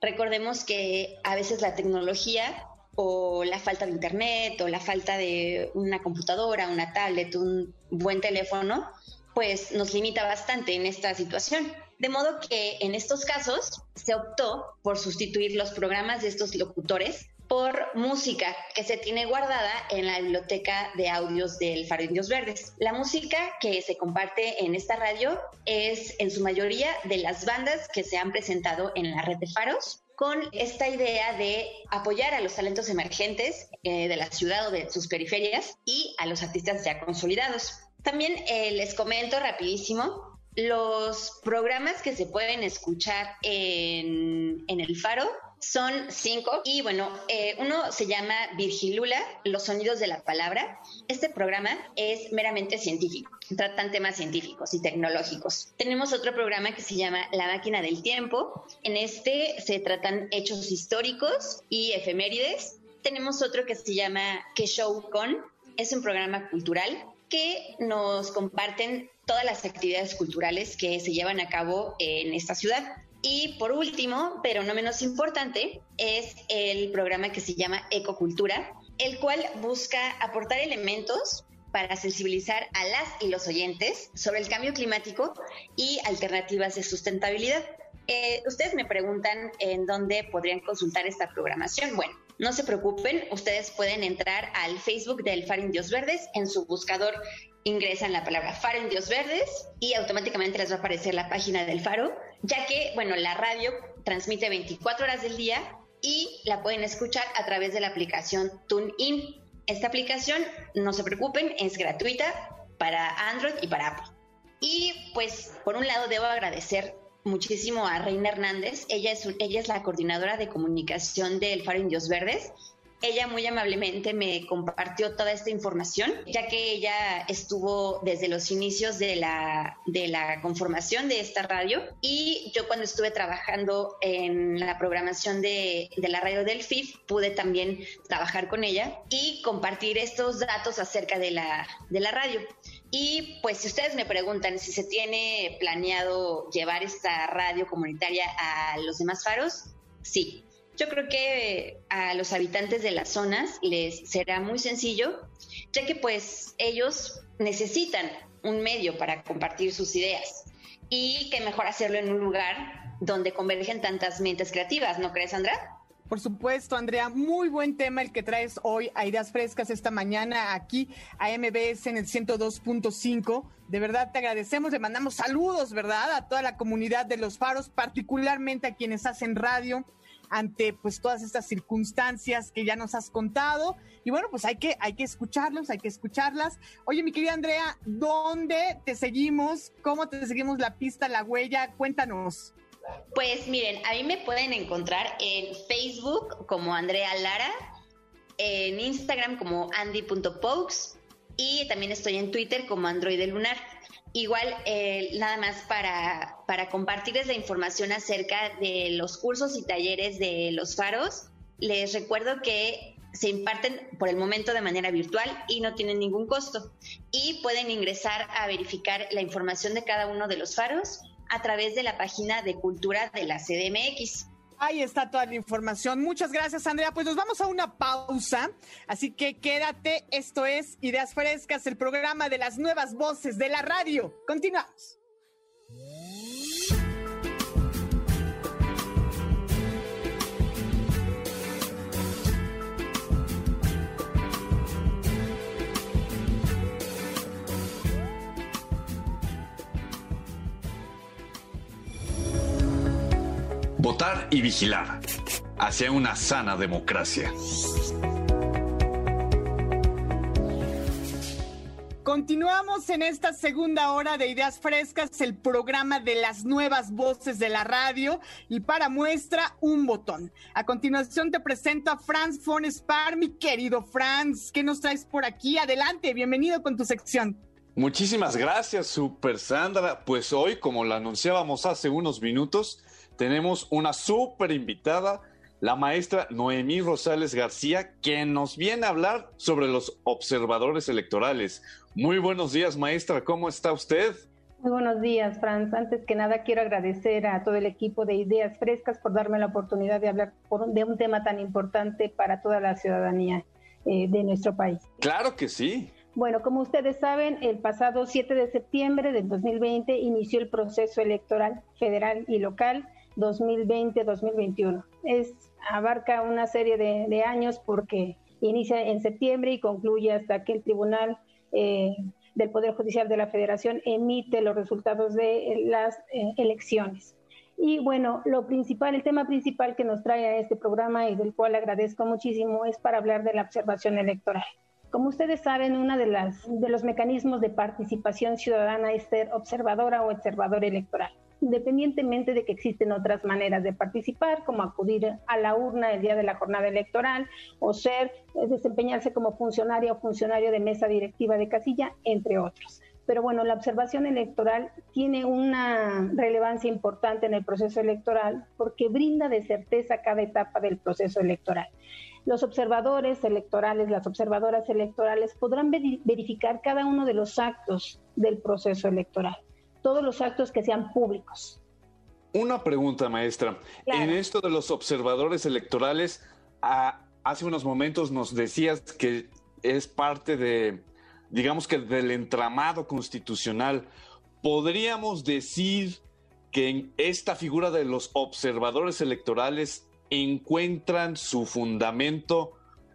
Recordemos que a veces la tecnología o la falta de internet o la falta de una computadora, una tablet, un buen teléfono, pues nos limita bastante en esta situación. De modo que en estos casos se optó por sustituir los programas de estos locutores por música que se tiene guardada en la biblioteca de audios del Faro Indios Verdes. La música que se comparte en esta radio es en su mayoría de las bandas que se han presentado en la red de faros con esta idea de apoyar a los talentos emergentes eh, de la ciudad o de sus periferias y a los artistas ya consolidados. También eh, les comento rapidísimo los programas que se pueden escuchar en, en el faro son cinco y bueno, eh, uno se llama Virgilula, los sonidos de la palabra. Este programa es meramente científico, tratan temas científicos y tecnológicos. Tenemos otro programa que se llama La máquina del tiempo. En este se tratan hechos históricos y efemérides. Tenemos otro que se llama Que Show Con, es un programa cultural que nos comparten todas las actividades culturales que se llevan a cabo en esta ciudad. Y por último, pero no menos importante, es el programa que se llama Ecocultura, el cual busca aportar elementos para sensibilizar a las y los oyentes sobre el cambio climático y alternativas de sustentabilidad. Eh, ustedes me preguntan en dónde podrían consultar esta programación. Bueno, no se preocupen, ustedes pueden entrar al Facebook del Faro Indios Verdes en su buscador ingresan la palabra Faro Indios Verdes y automáticamente les va a aparecer la página del Faro ya que, bueno, la radio transmite 24 horas del día y la pueden escuchar a través de la aplicación TuneIn. Esta aplicación, no se preocupen, es gratuita para Android y para Apple. Y pues, por un lado, debo agradecer muchísimo a Reina Hernández. Ella es, ella es la coordinadora de comunicación del Faro Indios Verdes ella muy amablemente me compartió toda esta información, ya que ella estuvo desde los inicios de la, de la conformación de esta radio y yo cuando estuve trabajando en la programación de, de la radio del FIF pude también trabajar con ella y compartir estos datos acerca de la, de la radio. Y pues si ustedes me preguntan si se tiene planeado llevar esta radio comunitaria a los demás faros, sí, yo creo que a los habitantes de las zonas les será muy sencillo, ya que pues ellos necesitan un medio para compartir sus ideas y que mejor hacerlo en un lugar donde convergen tantas mentes creativas, ¿no crees, Andra? Por supuesto, Andrea, muy buen tema el que traes hoy a Ideas Frescas esta mañana aquí a MBS en el 102.5. De verdad te agradecemos, le mandamos saludos, ¿verdad? A toda la comunidad de los faros, particularmente a quienes hacen radio, ante pues todas estas circunstancias que ya nos has contado. Y bueno, pues hay que, hay que escucharlos, hay que escucharlas. Oye, mi querida Andrea, ¿dónde te seguimos? ¿Cómo te seguimos la pista, la huella? Cuéntanos. Pues miren, a mí me pueden encontrar en Facebook como Andrea Lara, en Instagram como andy.pokes y también estoy en Twitter como Android Lunar. Igual, eh, nada más para, para compartirles la información acerca de los cursos y talleres de los faros, les recuerdo que se imparten por el momento de manera virtual y no tienen ningún costo. Y pueden ingresar a verificar la información de cada uno de los faros a través de la página de cultura de la CDMX. Ahí está toda la información. Muchas gracias, Andrea. Pues nos vamos a una pausa. Así que quédate. Esto es Ideas Frescas, el programa de las nuevas voces de la radio. Continuamos. Votar y vigilar hacia una sana democracia. Continuamos en esta segunda hora de Ideas Frescas, el programa de las nuevas voces de la radio y para muestra un botón. A continuación te presento a Franz von Spar, mi querido Franz. ¿Qué nos traes por aquí? Adelante, bienvenido con tu sección. Muchísimas gracias, Super Sandra. Pues hoy, como lo anunciábamos hace unos minutos, tenemos una súper invitada, la maestra Noemí Rosales García, que nos viene a hablar sobre los observadores electorales. Muy buenos días, maestra, ¿cómo está usted? Muy buenos días, Franz. Antes que nada, quiero agradecer a todo el equipo de Ideas Frescas por darme la oportunidad de hablar de un tema tan importante para toda la ciudadanía eh, de nuestro país. Claro que sí. Bueno, como ustedes saben, el pasado 7 de septiembre del 2020 inició el proceso electoral federal y local 2020-2021. Es abarca una serie de, años porque inicia en septiembre y concluye hasta que el Tribunal eh, del Poder Judicial de la Federación emite los resultados de las eh, elecciones. Y bueno, lo principal, el tema principal que nos trae a este programa y del cual agradezco muchísimo es para hablar de la observación electoral. Como ustedes saben, uno de, de los mecanismos de participación ciudadana es ser observadora o observador electoral independientemente de que existen otras maneras de participar, como acudir a la urna el día de la jornada electoral o ser, eh, desempeñarse como funcionaria o funcionario de mesa directiva de casilla, entre otros. Pero bueno, la observación electoral tiene una relevancia importante en el proceso electoral porque brinda de certeza cada etapa del proceso electoral. Los observadores electorales, las observadoras electorales podrán verificar cada uno de los actos del proceso electoral todos los actos que sean públicos. Una pregunta, maestra. En esto de los observadores electorales, hace unos momentos nos decías que es parte de, digamos que del entramado constitucional. ¿Podríamos decir que en esta figura de los observadores electorales encuentran su fundamento,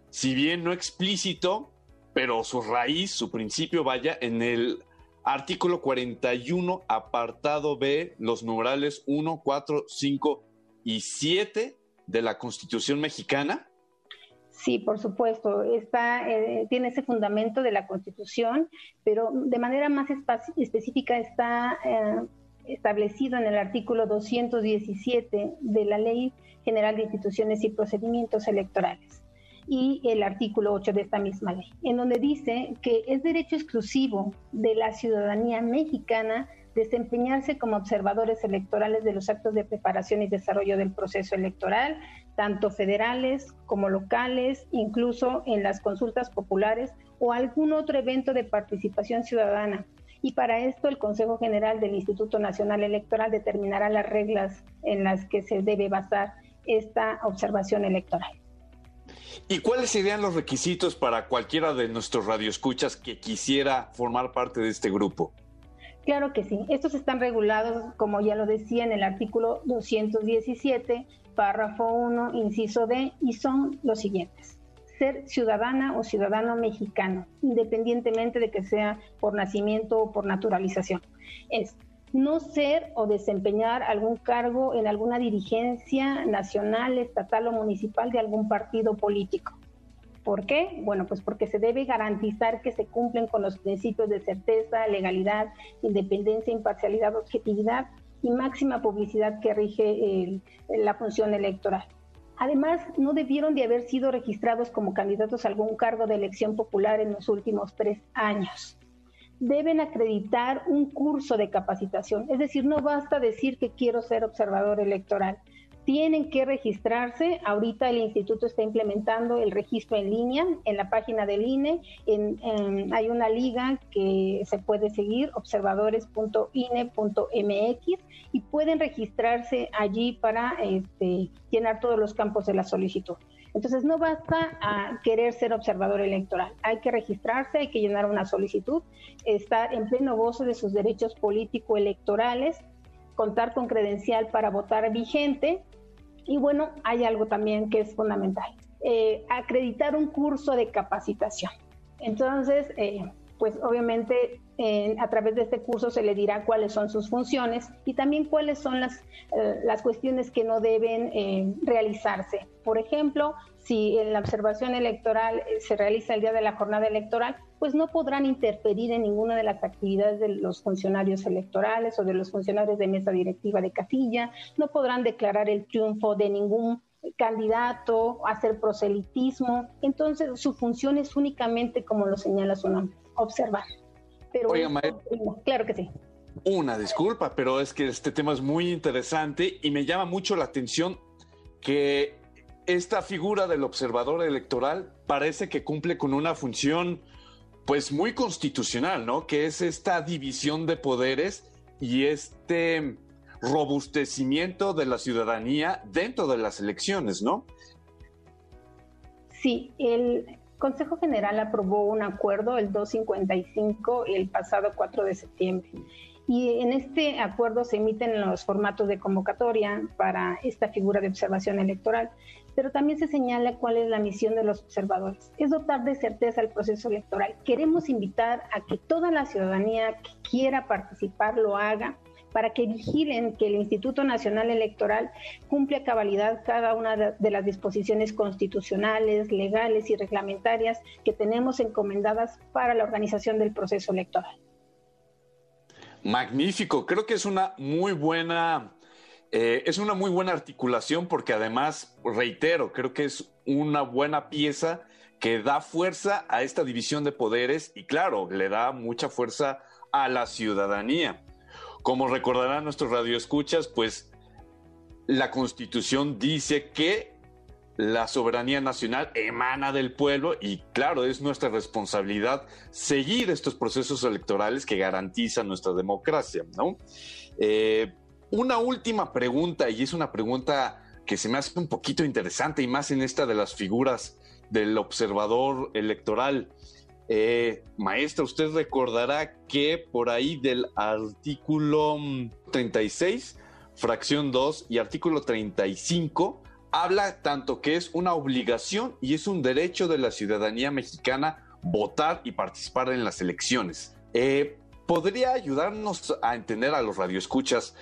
si bien no explícito, pero su raíz, su principio vaya en el Artículo 41, apartado B, los numerales 1, 4, 5 y 7 de la Constitución mexicana? Sí, por supuesto, está, eh, tiene ese fundamento de la Constitución, pero de manera más específica está eh, establecido en el artículo 217 de la Ley General de Instituciones y Procedimientos Electorales. Y el artículo 8 de esta misma ley, en donde dice que es derecho exclusivo de la ciudadanía mexicana desempeñarse como observadores electorales de los actos de preparación y desarrollo del proceso electoral, tanto federales como locales, incluso en las consultas populares o algún otro evento de participación ciudadana. Y para esto el Consejo General del Instituto Nacional Electoral determinará las reglas en las que se debe basar esta observación electoral. ¿Y cuáles serían los requisitos para cualquiera de nuestros radioescuchas que quisiera formar parte de este grupo? Claro que sí. Estos están regulados, como ya lo decía, en el artículo 217, párrafo 1, inciso D, y son los siguientes. Ser ciudadana o ciudadano mexicano, independientemente de que sea por nacimiento o por naturalización. Es no ser o desempeñar algún cargo en alguna dirigencia nacional, estatal o municipal de algún partido político. ¿Por qué? Bueno, pues porque se debe garantizar que se cumplen con los principios de certeza, legalidad, independencia, imparcialidad, objetividad y máxima publicidad que rige la función electoral. Además, no debieron de haber sido registrados como candidatos a algún cargo de elección popular en los últimos tres años deben acreditar un curso de capacitación. Es decir, no basta decir que quiero ser observador electoral. Tienen que registrarse. Ahorita el instituto está implementando el registro en línea en la página del INE. hay una liga que se puede seguir, observadores.ine.mx, y pueden registrarse allí para este, llenar todos los campos de la solicitud. Entonces no basta a querer ser observador electoral, hay que registrarse, hay que llenar una solicitud, estar en pleno goce de sus derechos político-electorales, contar con credencial para votar vigente y bueno, hay algo también que es fundamental, eh, acreditar un curso de capacitación. Entonces, eh, pues obviamente a través de este curso se le dirá cuáles son sus funciones y también cuáles son las, eh, las cuestiones que no deben eh, realizarse. Por ejemplo, si la observación electoral eh, se realiza el día de la jornada electoral, pues no podrán interferir en ninguna de las actividades de los funcionarios electorales o de los funcionarios de mesa directiva de casilla, no podrán declarar el triunfo de ningún candidato, hacer proselitismo. Entonces, su función es únicamente, como lo señala su nombre, observar. Pero claro que sí. Una disculpa, pero es que este tema es muy interesante y me llama mucho la atención que esta figura del observador electoral parece que cumple con una función pues muy constitucional, ¿no? Que es esta división de poderes y este robustecimiento de la ciudadanía dentro de las elecciones, ¿no? Sí, el, Consejo General aprobó un acuerdo, el 255, el pasado 4 de septiembre. Y en este acuerdo se emiten los formatos de convocatoria para esta figura de observación electoral, pero también se señala cuál es la misión de los observadores. Es dotar de certeza el proceso electoral. Queremos invitar a que toda la ciudadanía que quiera participar lo haga para que vigilen que el Instituto Nacional Electoral cumple a cabalidad cada una de las disposiciones constitucionales, legales y reglamentarias que tenemos encomendadas para la organización del proceso electoral. Magnífico, creo que es una muy buena, eh, es una muy buena articulación porque además, reitero, creo que es una buena pieza que da fuerza a esta división de poderes y claro, le da mucha fuerza a la ciudadanía. Como recordarán nuestros radioescuchas, pues la Constitución dice que la soberanía nacional emana del pueblo y claro, es nuestra responsabilidad seguir estos procesos electorales que garantizan nuestra democracia, ¿no? Eh, una última pregunta, y es una pregunta que se me hace un poquito interesante y más en esta de las figuras del observador electoral. Eh, maestra, usted recordará que por ahí del artículo 36, fracción 2 y artículo 35, habla tanto que es una obligación y es un derecho de la ciudadanía mexicana votar y participar en las elecciones. Eh, ¿Podría ayudarnos a entender a los radioescuchas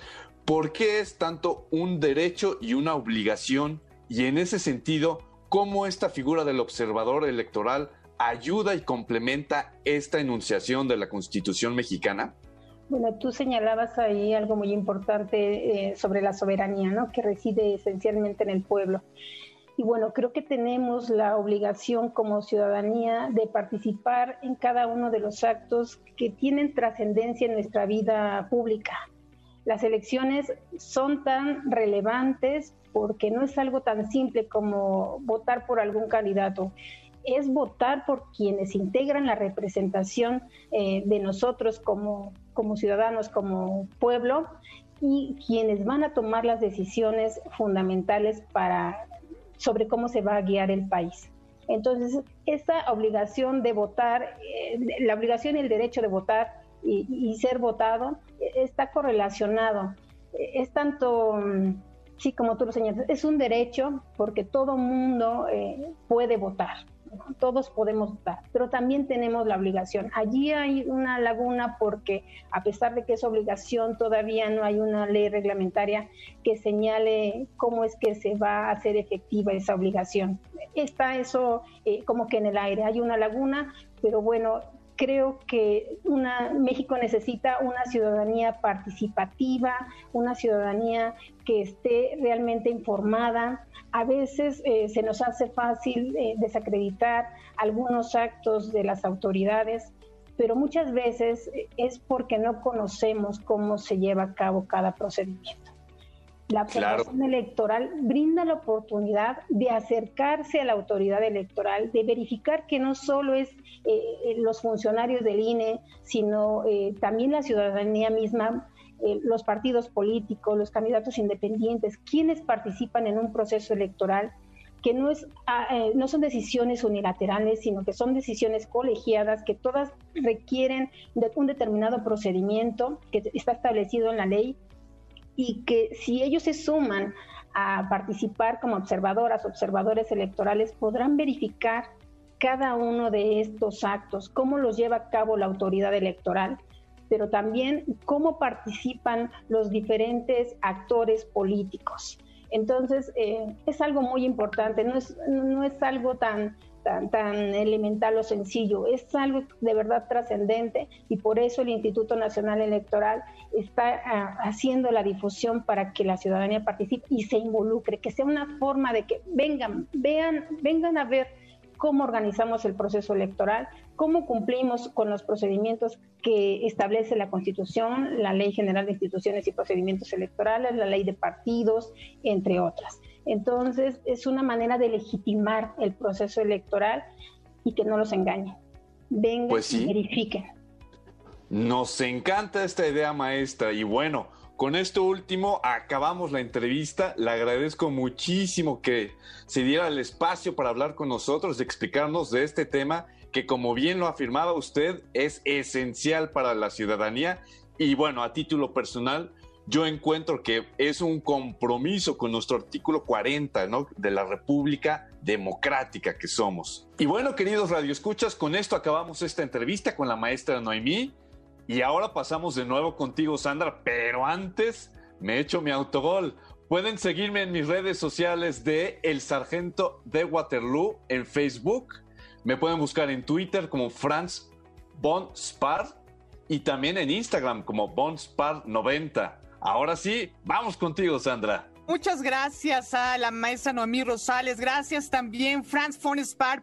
por qué es tanto un derecho y una obligación? Y en ese sentido, ¿cómo esta figura del observador electoral ayuda y complementa esta enunciación de la Constitución mexicana? Bueno, tú señalabas ahí algo muy importante eh, sobre la soberanía, ¿no? Que reside esencialmente en el pueblo. Y bueno, creo que tenemos la obligación como ciudadanía de participar en cada uno de los actos que tienen trascendencia en nuestra vida pública. Las elecciones son tan relevantes porque no es algo tan simple como votar por algún candidato es votar por quienes integran la representación eh, de nosotros como, como ciudadanos, como pueblo, y quienes van a tomar las decisiones fundamentales para, sobre cómo se va a guiar el país. Entonces, esta obligación de votar, eh, la obligación y el derecho de votar y, ser votado eh, está correlacionado. Es tanto, mm, sí, como tú lo señalas, es un derecho porque todo mundo puede votar todos podemos votar, pero también tenemos la obligación. Allí hay una laguna porque a pesar de que es obligación, todavía no hay una ley reglamentaria que señale cómo es que se va a hacer efectiva esa obligación. Está eso eh, como que en el aire, hay una laguna, pero bueno, creo que México necesita una ciudadanía participativa, una ciudadanía que esté realmente informada. A veces eh, se nos hace fácil eh, desacreditar algunos actos de las autoridades, pero muchas veces eh, es porque no conocemos cómo se lleva a cabo cada procedimiento. La observación electoral brinda la oportunidad de acercarse a la autoridad electoral, de verificar que no solo es eh, eh, los funcionarios del INE, sino eh, también la ciudadanía misma, los partidos políticos, los candidatos independientes, quienes participan en un proceso electoral que no, es, ah, no son decisiones unilaterales, sino que son decisiones colegiadas, que todas requieren de un determinado procedimiento que está establecido en la ley y que si ellos se suman a participar como observadoras, observadores electorales, podrán verificar cada uno de estos actos, cómo los lleva a cabo la autoridad electoral, pero también cómo participan los diferentes actores políticos. Entonces, eh, es algo muy importante, no es, no es algo tan tan, tan elemental o sencillo, es algo de verdad trascendente y por eso el Instituto Nacional Electoral está ah, haciendo la difusión para que la ciudadanía participe y se involucre, que sea una forma de que vengan, vean, vengan a ver cómo organizamos el proceso electoral, cómo cumplimos con los procedimientos que establece la Constitución, la Ley General de Instituciones y Procedimientos Electorales, la Ley de Partidos, entre otras. Entonces, es una manera de legitimar el proceso electoral y que no los engañen. Vengan pues y verifiquen. Nos encanta esta idea maestra y bueno, con esto último acabamos la entrevista. Le agradezco muchísimo que se diera el espacio para hablar con nosotros, de explicarnos de este tema que como bien lo afirmaba usted es esencial para la ciudadanía y bueno, a título personal, yo encuentro que es un compromiso con nuestro artículo 40 ¿no? de la República Democrática que somos. Y bueno, queridos radioescuchas, con esto acabamos esta entrevista con la maestra Noemí. Y ahora pasamos de nuevo contigo, Sandra, pero antes me echo mi autogol. Pueden seguirme en mis redes sociales de El Sargento de Waterloo en Facebook. Me pueden buscar en Twitter como Franz Von Spar y también en Instagram como Von Spar 90. Ahora sí, vamos contigo, Sandra. Muchas gracias a la maestra Noemí Rosales. Gracias también, Franz von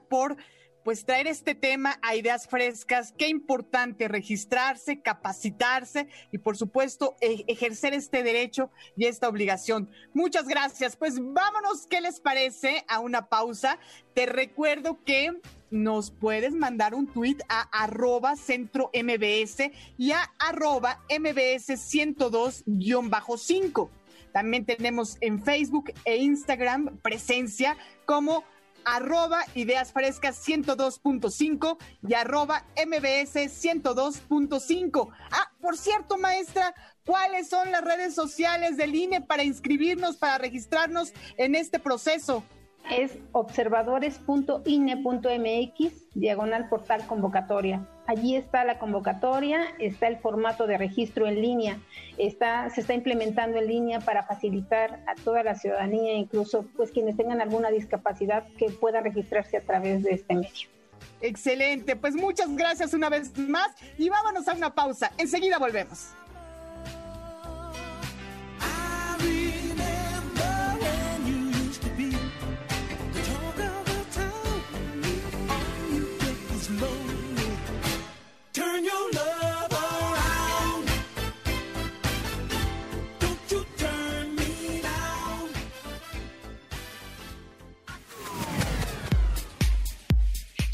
por pues traer este tema a ideas frescas. Qué importante registrarse, capacitarse y por supuesto e-, ejercer este derecho y esta obligación. Muchas gracias. Pues vámonos, ¿qué les parece? A una pausa. Te recuerdo que nos puedes mandar un tweet a arroba centro MBS y a arroba MBS 102-5. También tenemos en Facebook e Instagram presencia como arroba ideas frescas 102.5 y arroba MBS 102.5. Ah, por cierto, maestra, ¿cuáles son las redes sociales del INE para inscribirnos, para registrarnos en este proceso? Es observadores.ine.mx, diagonal portal convocatoria. Allí está la convocatoria, está el formato de registro en línea, está, se está implementando en línea para facilitar a toda la ciudadanía, incluso pues quienes tengan alguna discapacidad, que puedan registrarse a través de este medio. Excelente, pues muchas gracias una vez más y vámonos a una pausa. Enseguida volvemos.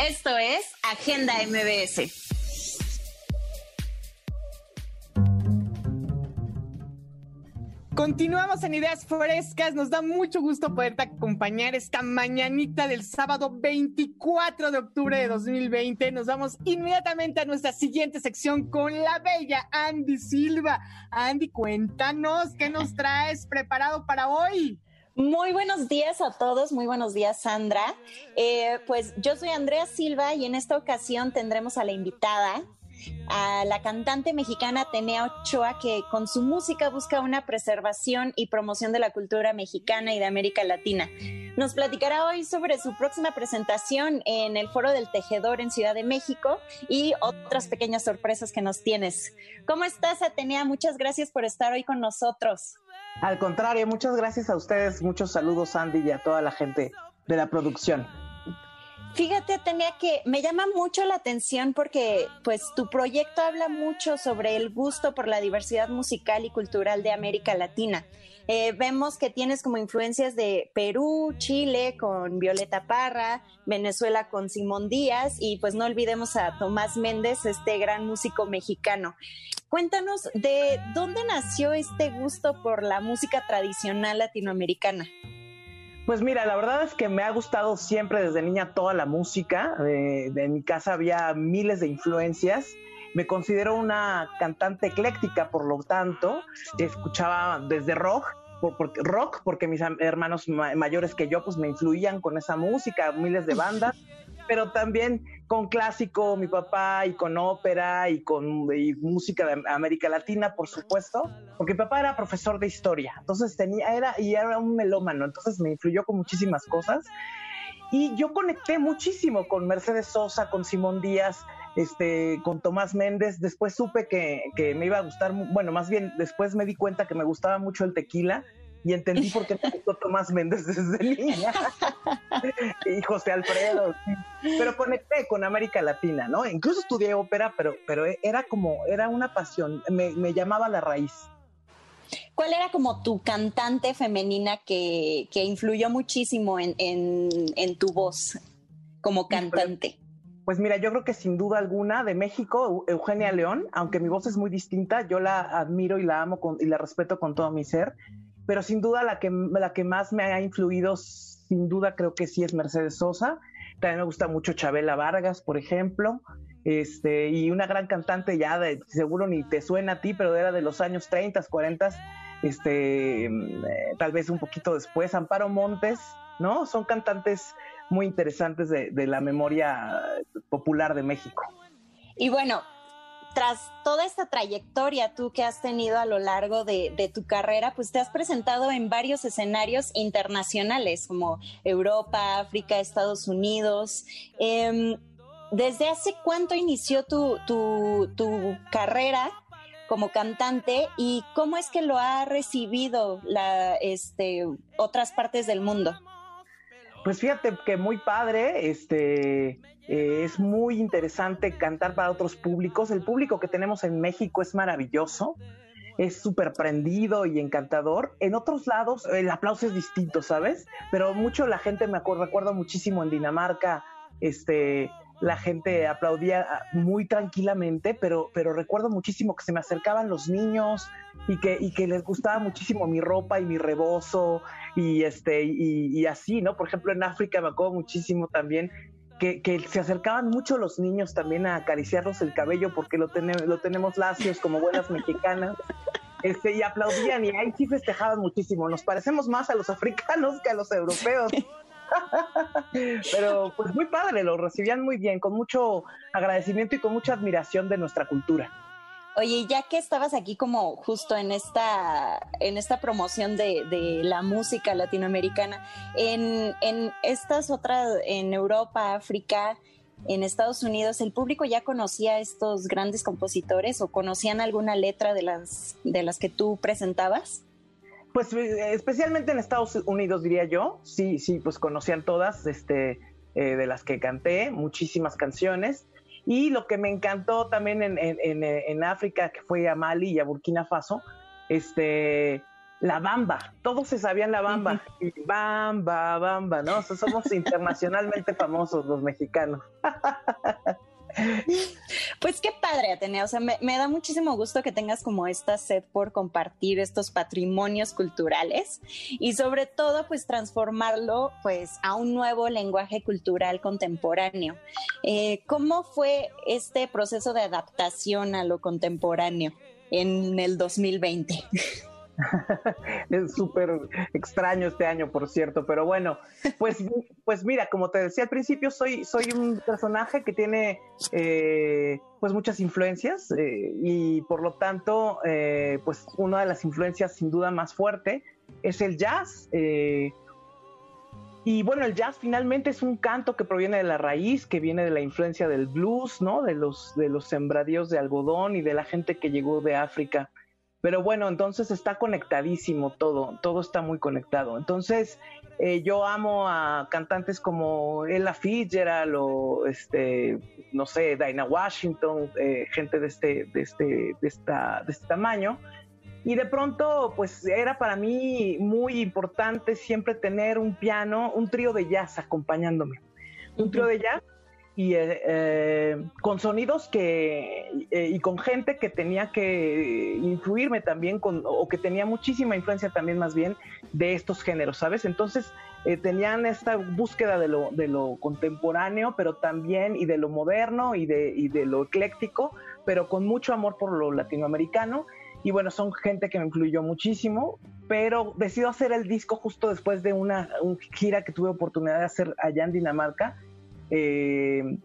Esto es Agenda MBS. Continuamos en Ideas Frescas. Nos da mucho gusto poderte acompañar esta mañanita del sábado 24 de octubre de 2020. Nos vamos inmediatamente a nuestra siguiente sección con la bella Andy Silva. Andy, cuéntanos qué nos traes preparado para hoy. Muy buenos días a todos, muy buenos días Sandra. Eh, pues yo soy Andrea Silva y en esta ocasión tendremos a la invitada a la cantante mexicana Atenea Ochoa, que con su música busca una preservación y promoción de la cultura mexicana y de América Latina. Nos platicará hoy sobre su próxima presentación en el Foro del Tejedor en Ciudad de México y otras pequeñas sorpresas que nos tienes. ¿Cómo estás, Atenea? Muchas gracias por estar hoy con nosotros. Al contrario, muchas gracias a ustedes, muchos saludos, Andy, y a toda la gente de la producción. Fíjate, tenía que me llama mucho la atención porque pues tu proyecto habla mucho sobre el gusto por la diversidad musical y cultural de América Latina. Eh, vemos que tienes como influencias de Perú, Chile con Violeta Parra, Venezuela con Simón Díaz y pues no olvidemos a Tomás Méndez, este gran músico mexicano. Cuéntanos de dónde nació este gusto por la música tradicional latinoamericana. Pues mira, la verdad es que me ha gustado siempre desde niña toda la música. De, en mi casa había miles de influencias. Me considero una cantante ecléctica, por lo tanto, escuchaba desde rock, rock, porque mis hermanos mayores que yo pues me influían con esa música, miles de bandas pero también con clásico, mi papá, y con ópera, y con música de América Latina, por supuesto, porque mi papá era profesor de historia, entonces tenía, era, y era un melómano, entonces me influyó con muchísimas cosas. Y yo conecté muchísimo con Mercedes Sosa, con Simón Díaz, este, con Tomás Méndez. Después supe que, que me iba a gustar, bueno, más bien después me di cuenta que me gustaba mucho el tequila y entendí por qué me gustó Tomás Méndez desde niña y José Alfredo. Pero conecté con América Latina, ¿no? Incluso estudié ópera, pero, pero era como, era una pasión, me, me llamaba la raíz. ¿Cuál era como tu cantante femenina que, que influyó muchísimo en, en, en, tu voz como cantante? Pues mira, yo creo que sin duda alguna de México, Eugenia León, aunque mi voz es muy distinta, yo la admiro y la amo y la respeto con todo mi ser pero sin duda la que, la que más me ha influido, sin duda creo que sí es Mercedes Sosa. También me gusta mucho Chabela Vargas, por ejemplo. Este, y una gran cantante ya de, seguro ni te suena a ti, pero era de los años 30, 40, este, mm, tal vez un poquito después, Amparo Montes, ¿no? Son cantantes muy interesantes de, de la memoria popular de México. Y bueno, tras toda esta trayectoria tú que has tenido a lo largo de, tu carrera, pues te has presentado en varios escenarios internacionales como Europa, África, Estados Unidos. Em, ¿Desde hace cuánto inició tu, tu, carrera como cantante y cómo es que lo ha recibido este, otras partes del mundo? Pues fíjate que muy padre, este, eh, es muy interesante cantar para otros públicos. El público que tenemos en México es maravilloso, es súper prendido y encantador. En otros lados el aplauso es distinto, ¿sabes? Pero mucho la gente me recuerdo muchísimo en Dinamarca, este, la gente aplaudía muy tranquilamente, pero, pero recuerdo muchísimo que se me acercaban los niños y que, y que les gustaba muchísimo mi ropa y mi rebozo y este y, así, ¿no? Por ejemplo, en África me acuerdo muchísimo también que, se acercaban mucho los niños también a acariciarnos el cabello porque lo, tenemos lo tenemos lacios como buenas mexicanas. Este, y aplaudían y ahí sí festejaban muchísimo. Nos parecemos más a los africanos que a los europeos. Pero pues muy padre, lo recibían muy bien, con mucho agradecimiento y con mucha admiración de nuestra cultura. Oye, ya que estabas aquí como justo en esta, en esta promoción de, la música latinoamericana, en, en estas otras, en Europa, África, en Estados Unidos, ¿el público ya conocía a estos grandes compositores o conocían alguna letra de las, de las que tú presentabas? Pues eh, especialmente en Estados Unidos, diría yo, sí, sí, pues conocían todas, este, eh, de las que canté, muchísimas canciones. Y lo que me encantó también en, en, en, África, que fue a Mali y a Burkina Faso, este, la bamba, todos se sabían la bamba, y bamba, bamba, ¿no? O sea, somos internacionalmente famosos los mexicanos. Pues qué padre, Atenea. O sea, me, da muchísimo gusto que tengas como esta sed por compartir estos patrimonios culturales y sobre todo, pues transformarlo pues a un nuevo lenguaje cultural contemporáneo. Eh, ¿Cómo fue este proceso de adaptación a lo contemporáneo en el 2020? es súper extraño este año, por cierto, pero bueno, pues, pues mira, como te decía al principio, soy, soy un personaje que tiene eh, pues muchas influencias eh, y por lo tanto, eh, pues una de las influencias sin duda más fuerte es el jazz. y bueno, el jazz finalmente es un canto que proviene de la raíz, que viene de la influencia del blues, ¿no? De los, de los sembradíos de algodón y de la gente que llegó de África. Pero bueno, entonces está conectadísimo todo, todo está muy conectado. Entonces, eh, yo amo a cantantes como Ella Fitzgerald o, este, no sé, Dinah Washington, eh, gente de este, de, este, de, esta, de este tamaño. Y de pronto, pues era para mí muy importante siempre tener un piano, un trío de jazz acompañándome. Un trío de jazz y eh, eh, con sonidos que eh, y con gente que tenía que influirme también con o que tenía muchísima influencia también más bien de estos géneros sabes entonces tenían esta búsqueda de lo, de lo contemporáneo pero también y de lo moderno y de, y de lo ecléctico pero con mucho amor por lo latinoamericano. Y bueno son gente que me influyó muchísimo pero decido hacer el disco justo después de una gira que tuve oportunidad de hacer allá en Dinamarca eh,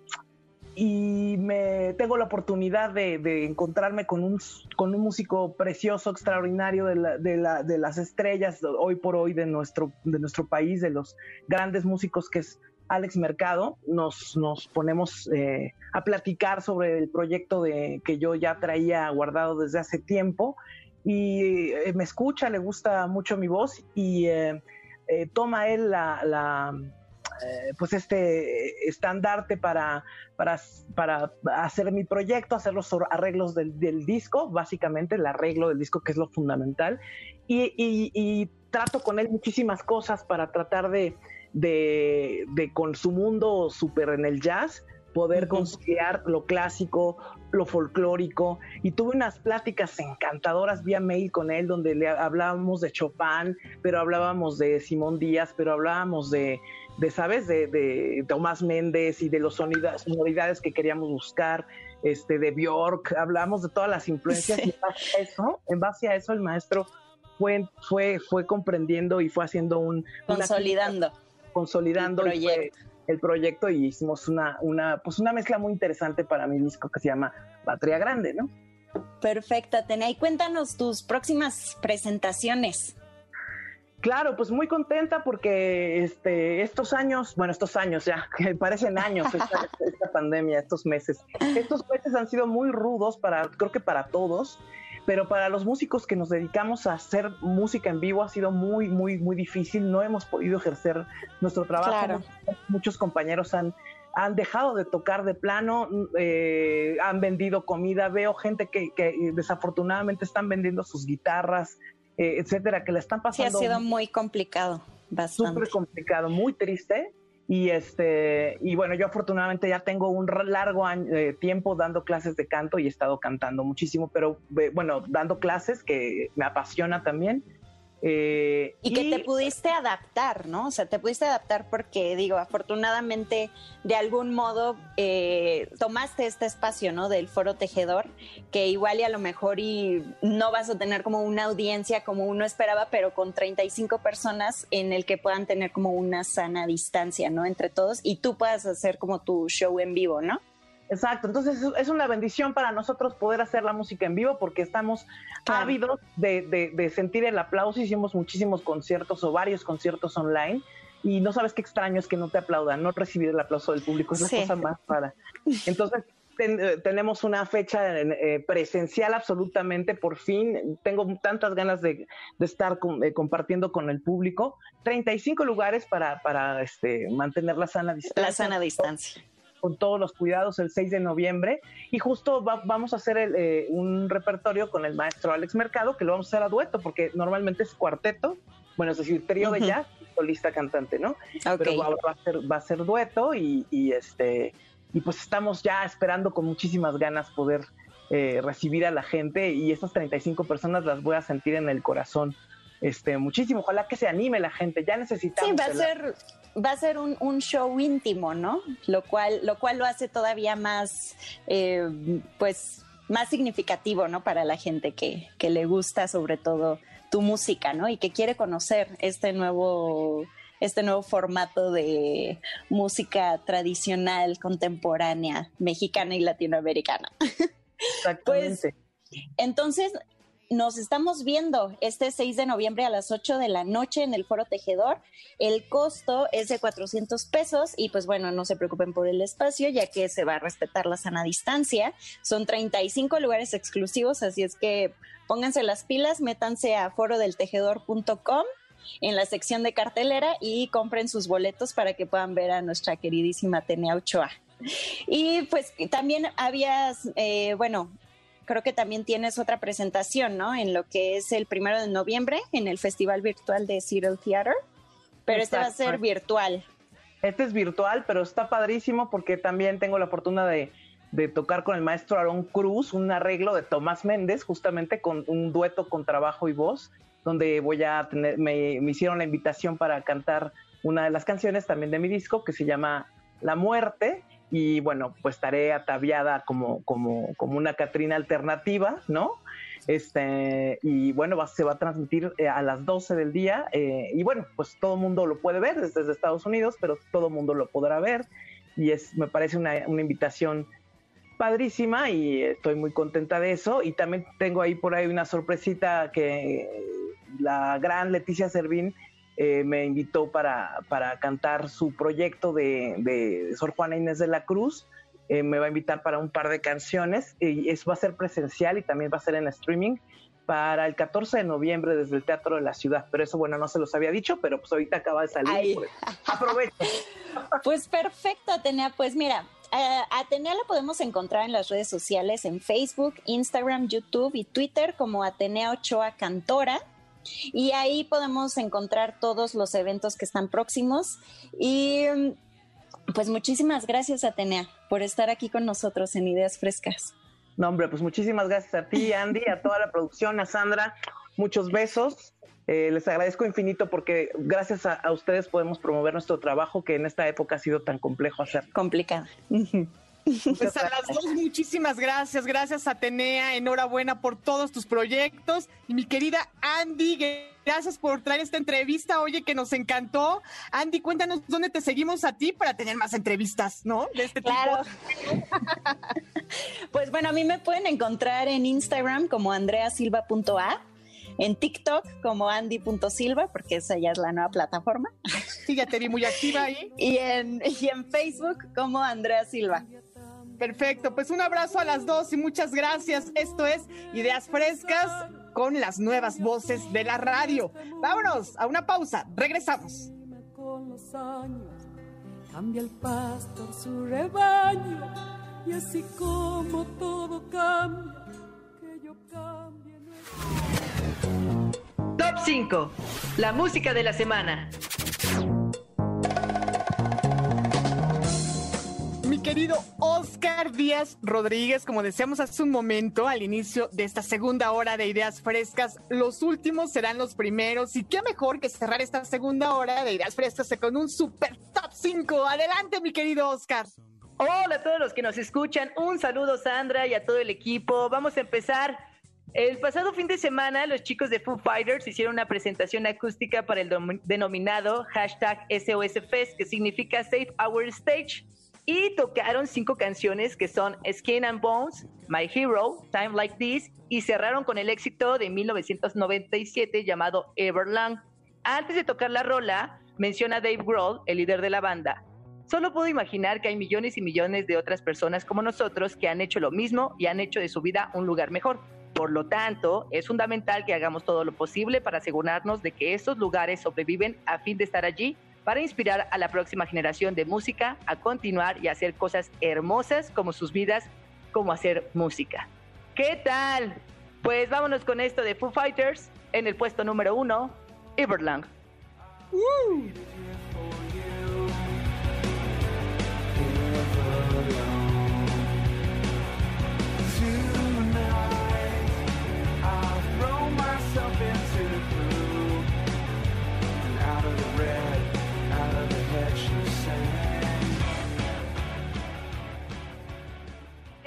y me tengo la oportunidad de, encontrarme con un, con un músico precioso, extraordinario de, las estrellas hoy por hoy de nuestro, de nuestro país, de los grandes músicos que es Alex Mercado. Nos, nos ponemos eh, a platicar sobre el proyecto de, que yo ya traía guardado desde hace tiempo y eh, me escucha, le gusta mucho mi voz y toma él la eh, pues este estandarte para, para, para, hacer mi proyecto, hacer los arreglos del, disco, básicamente el arreglo del disco que es lo fundamental, y, trato con él muchísimas cosas para tratar de, de, con su mundo súper en el jazz, poder conciliar lo clásico, lo folclórico. Y tuve unas pláticas encantadoras vía mail con él, donde le hablábamos de Chopin, pero hablábamos de Simón Díaz, pero hablábamos de, de ¿sabes? De, de Tomás Méndez y de los sonidos, sonoridades que queríamos buscar, este, de Bjork, hablamos de todas las influencias y en base a eso, en base a eso el maestro fue, fue, fue comprendiendo y fue haciendo un... Consolidando. consolidando el proyecto. El proyecto y hicimos una, una, pues una mezcla muy interesante para mi disco que se llama Patria Grande, ¿no? Perfecta, Tena. Y cuéntanos tus próximas presentaciones. Claro, pues muy contenta porque este, estos años, bueno, estos años ya, que parecen años esta, esta, pandemia, estos meses, estos meses han sido muy rudos para, creo que para todos, pero para los músicos que nos dedicamos a hacer música en vivo ha sido muy, muy, muy difícil. No hemos podido ejercer nuestro trabajo. Muchos compañeros han, han dejado de tocar de plano, eh, han vendido comida. Veo gente que, que desafortunadamente están vendiendo sus guitarras, eh, etcétera, que le están pasando. Sí, ha sido muy complicado, bastante. Súper complicado, muy triste. Y este, y bueno, yo afortunadamente ya tengo un largo eh, tiempo dando clases de canto y he estado cantando muchísimo, pero eh, bueno, dando clases que me apasiona también. Eh, y, que te pudiste adaptar, ¿no? O sea, te pudiste adaptar porque, digo, afortunadamente, de algún modo, eh, tomaste este espacio, ¿no? Del foro tejedor, que igual y a lo mejor y no vas a tener como una audiencia como uno esperaba, pero con 35 personas en el que puedan tener como una sana distancia, ¿no? Entre todos y tú puedas hacer como tu show en vivo, ¿no? Exacto, entonces es una bendición para nosotros poder hacer la música en vivo porque estamos ávidos de, sentir el aplauso. Hicimos muchísimos conciertos o varios conciertos online y no sabes qué extraño es que no te aplaudan, no recibir el aplauso del público, es la cosa más rara. Entonces eh, tenemos una fecha eh, presencial absolutamente, por fin, tengo tantas ganas de, estar eh, compartiendo con el público, 35 lugares para, para este, mantener la sana distancia. La sana distancia con todos los cuidados el 6 de noviembre y justo vamos a hacer eh, un repertorio con el maestro Alex Mercado que lo vamos a hacer a dueto porque normalmente es cuarteto, bueno, es decir, trío de jazz, solista cantante, ¿no? Pero va, a ser, va a ser dueto y, este y pues estamos ya esperando con muchísimas ganas poder eh, recibir a la gente y estas 35 personas las voy a sentir en el corazón este muchísimo. Ojalá que se anime la gente, ya necesitamos. Sí, va a ser va a ser un, un, show íntimo, ¿no? Lo cual, lo cual lo hace todavía más, eh, pues, más significativo, ¿no? Para la gente que, que le gusta sobre todo tu música, ¿no? Y que quiere conocer este nuevo este nuevo formato de música tradicional, contemporánea, mexicana y latinoamericana. Exactamente. Pues, entonces, nos estamos viendo este 6 de noviembre a las 8 de la noche en el Foro Tejedor. El costo es de 400 pesos y pues bueno, no se preocupen por el espacio ya que se va a respetar la sana distancia. Son 35 lugares exclusivos, así es que pónganse las pilas, métanse a forodeltejedor.com en la sección de cartelera y compren sus boletos para que puedan ver a nuestra queridísima Atenea Ochoa. Y pues también habías, eh, bueno, creo que también tienes otra presentación, ¿no? En lo que es el primero de noviembre en el Festival Virtual de Cyril Theater, pero este va a ser virtual. Este es virtual, pero está padrísimo porque también tengo la fortuna de, tocar con el maestro Aaron Cruz, un arreglo de Tomás Méndez, justamente con un dueto con trabajo y voz, donde voy a tener, me, me hicieron la invitación para cantar una de las canciones también de mi disco que se llama La Muerte y bueno, pues estaré ataviada como, como, como una Catrina alternativa, ¿no? Este, y bueno, va, se va a transmitir eh, a las 12 del día eh, y bueno, pues todo el mundo lo puede ver desde, Estados Unidos, pero todo el mundo lo podrá ver y es, me parece una, una invitación padrísima y estoy muy contenta de eso y también tengo ahí por ahí una sorpresita que la gran Leticia Servín eh, me invitó para, para, cantar su proyecto de, de Sor Juana Inés de la Cruz. Eh, me va a invitar para un par de canciones y eso va a ser presencial y también va a ser en streaming para el 14 de noviembre desde el Teatro de la Ciudad. Pero eso, bueno, no se los había dicho, pero pues ahorita acaba de salir. Pues, aprovecho. Pues perfecto, Atenea. Pues mira, eh, Atenea la podemos encontrar en las redes sociales, en Facebook, Instagram, YouTube y Twitter como Atenea Ochoa Cantora. Y ahí podemos encontrar todos los eventos que están próximos. Y pues muchísimas gracias, Atenea, por estar aquí con nosotros en Ideas Frescas. No, hombre, pues muchísimas gracias a ti, Andy, a toda la producción, a Sandra. Muchos besos. Eh, les agradezco infinito porque gracias a, a, ustedes podemos promover nuestro trabajo que en esta época ha sido tan complejo hacer. Complicado. Pues a las dos, muchísimas gracias. Gracias, Atenea. Enhorabuena por todos tus proyectos. Y mi querida Andy, gracias por traer esta entrevista. Oye, que nos encantó. Andy, cuéntanos dónde te seguimos a ti para tener más entrevistas, ¿no? De este claro. pues bueno, a mí me pueden encontrar en Instagram como andreasilva.a en TikTok como andy.silva, porque esa ya es la nueva plataforma. Sí, ya te vi muy activa ahí. y, en, y en Facebook como Andrea Silva. Perfecto, pues un abrazo a las dos y muchas gracias. Esto es Ideas Frescas con las nuevas voces de la radio. Vámonos a una pausa, regresamos. Con los años cambia el pastor su rebaño y así como todo cambia, que yo cambie. Top 5. La música de la semana. Querido Oscar Díaz Rodríguez, como decíamos hace un momento al inicio de esta segunda hora de Ideas Frescas, los últimos serán los primeros y qué mejor que cerrar esta segunda hora de Ideas Frescas con un super top 5. Adelante, mi querido Oscar. Hola a todos los que nos escuchan, un saludo Sandra y a todo el equipo. Vamos a empezar. El pasado fin de semana, los chicos de Foo Fighters hicieron una presentación acústica para el denominado hashtag SOS Fest, que significa Save Our Stage y tocaron cinco canciones que son Skin and Bones, My Hero, Time Like This y cerraron con el éxito de 1997 llamado Everlong. Antes de tocar la rola, menciona Dave Grohl, el líder de la banda. Solo puedo imaginar que hay millones y millones de otras personas como nosotros que han hecho lo mismo y han hecho de su vida un lugar mejor. Por lo tanto, es fundamental que hagamos todo lo posible para asegurarnos de que esos lugares sobreviven a fin de estar allí para inspirar a la próxima generación de música a continuar y hacer cosas hermosas como sus vidas, como hacer música. ¿Qué tal? Pues vámonos con esto de Foo Fighters en el puesto número uno, Everlong.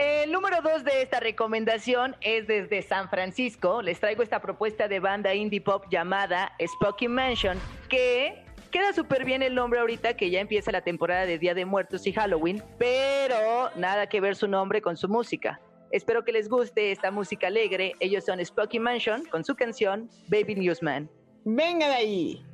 El número dos de esta recomendación es desde San Francisco. Les traigo esta propuesta de banda indie pop llamada Spooky Mansion, que queda súper bien el nombre ahorita que ya empieza la temporada de Día de Muertos y Halloween, pero nada que ver su nombre con su música. Espero que les guste esta música alegre. Ellos son Spooky Mansion con su canción Baby Newsman. Venga de ahí.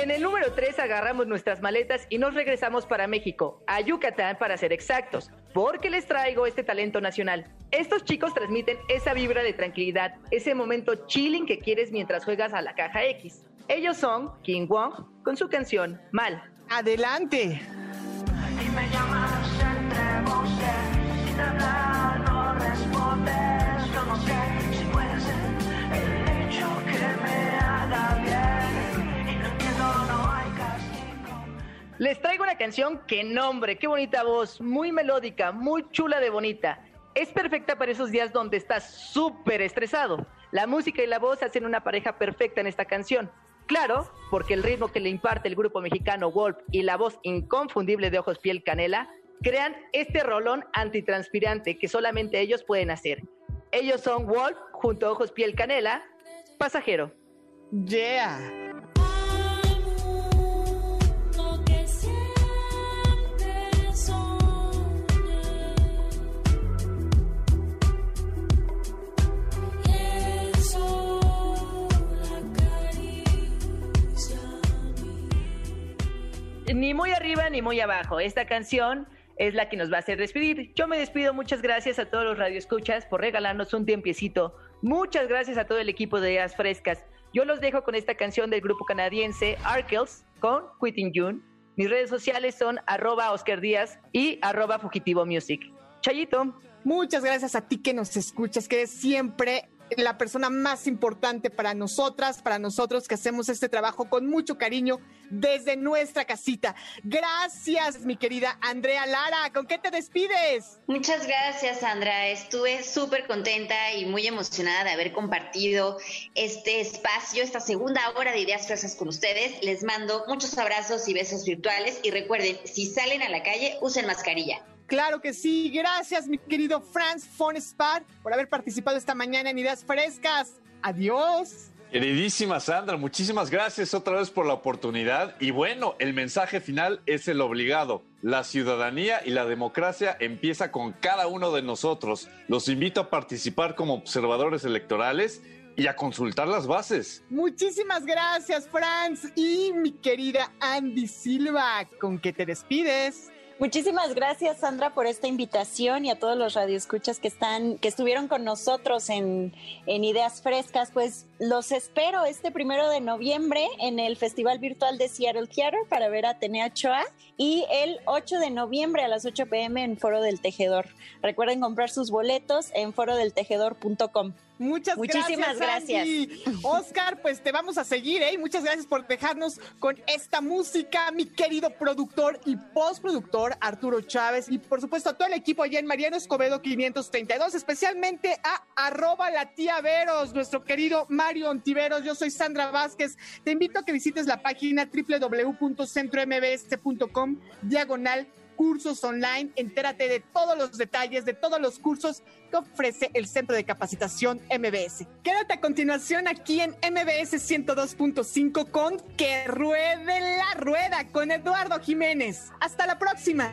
En el número 3 agarramos nuestras maletas y nos regresamos para México, a Yucatán para ser exactos, porque les traigo este talento nacional. Estos chicos transmiten esa vibra de tranquilidad, ese momento chilling que quieres mientras juegas a la caja X. Ellos son King Wong con su canción Mal. Adelante. Y me Les traigo una canción que nombre, qué bonita voz, muy melódica, muy chula de bonita. Es perfecta para esos días donde estás súper estresado. La música y la voz hacen una pareja perfecta en esta canción. Claro, porque el ritmo que le imparte el grupo mexicano Wolf y la voz inconfundible de Ojos Piel Canela crean este rolón antitranspirante que solamente ellos pueden hacer. Ellos son Wolf junto a Ojos Piel Canela, Pasajero. Yeah. Muy abajo. Esta canción es la que nos va a hacer despedir. Yo me despido. Muchas gracias a todos los radioescuchas por regalarnos un tiempecito. Muchas gracias a todo el equipo de Ideas Frescas. Yo los dejo con esta canción del grupo canadiense Arkels con Quitting June. Mis redes sociales son arroba Oscar Díaz y arroba Fugitivo Music. Chayito. Muchas gracias a ti que nos escuchas, que eres siempre la persona más importante para nosotras, para nosotros que hacemos este trabajo con mucho cariño desde nuestra casita. Gracias, mi querida Andrea Lara. ¿Con qué te despides? Muchas gracias, Sandra. Estuve súper contenta y muy emocionada de haber compartido este espacio, esta segunda hora de ideas frescas con ustedes. Les mando muchos abrazos y besos virtuales y recuerden, si salen a la calle, usen mascarilla. Claro que sí. Gracias, mi querido Franz von Spar, por haber participado esta mañana en Ideas Frescas. Adiós. Queridísima Sandra, muchísimas gracias otra vez por la oportunidad. Y bueno, el mensaje final es el obligado. La ciudadanía y la democracia empieza con cada uno de nosotros. Los invito a participar como observadores electorales y a consultar las bases. Muchísimas gracias, Franz. Y mi querida Andy Silva, ¿con qué te despides? Muchísimas gracias, Sandra, por esta invitación y a todos los radioescuchas que están, que estuvieron con nosotros en, en Ideas Frescas. Pues los espero este primero de noviembre en el Festival Virtual de Seattle Theater para ver a Atenea Choa y el 8 de noviembre a las 8 pm en Foro del Tejedor. Recuerden comprar sus boletos en forodeltejedor.com. Muchas Muchísimas gracias. Andy. Oscar, pues te vamos a seguir, ¿eh? Muchas gracias por dejarnos con esta música, mi querido productor y postproductor Arturo Chávez. Y por supuesto a todo el equipo allá en Mariano Escobedo 532, especialmente a arroba la tía Veros, nuestro querido Mario Ontiveros. Yo soy Sandra Vázquez. Te invito a que visites la página www.centrombs.com diagonal cursos online. Entérate de todos los detalles, de todos los cursos que ofrece el Centro de Capacitación MBS. Quédate a continuación aquí en MBS 102.5 con Que Ruede la Rueda con Eduardo Jiménez. Hasta la próxima.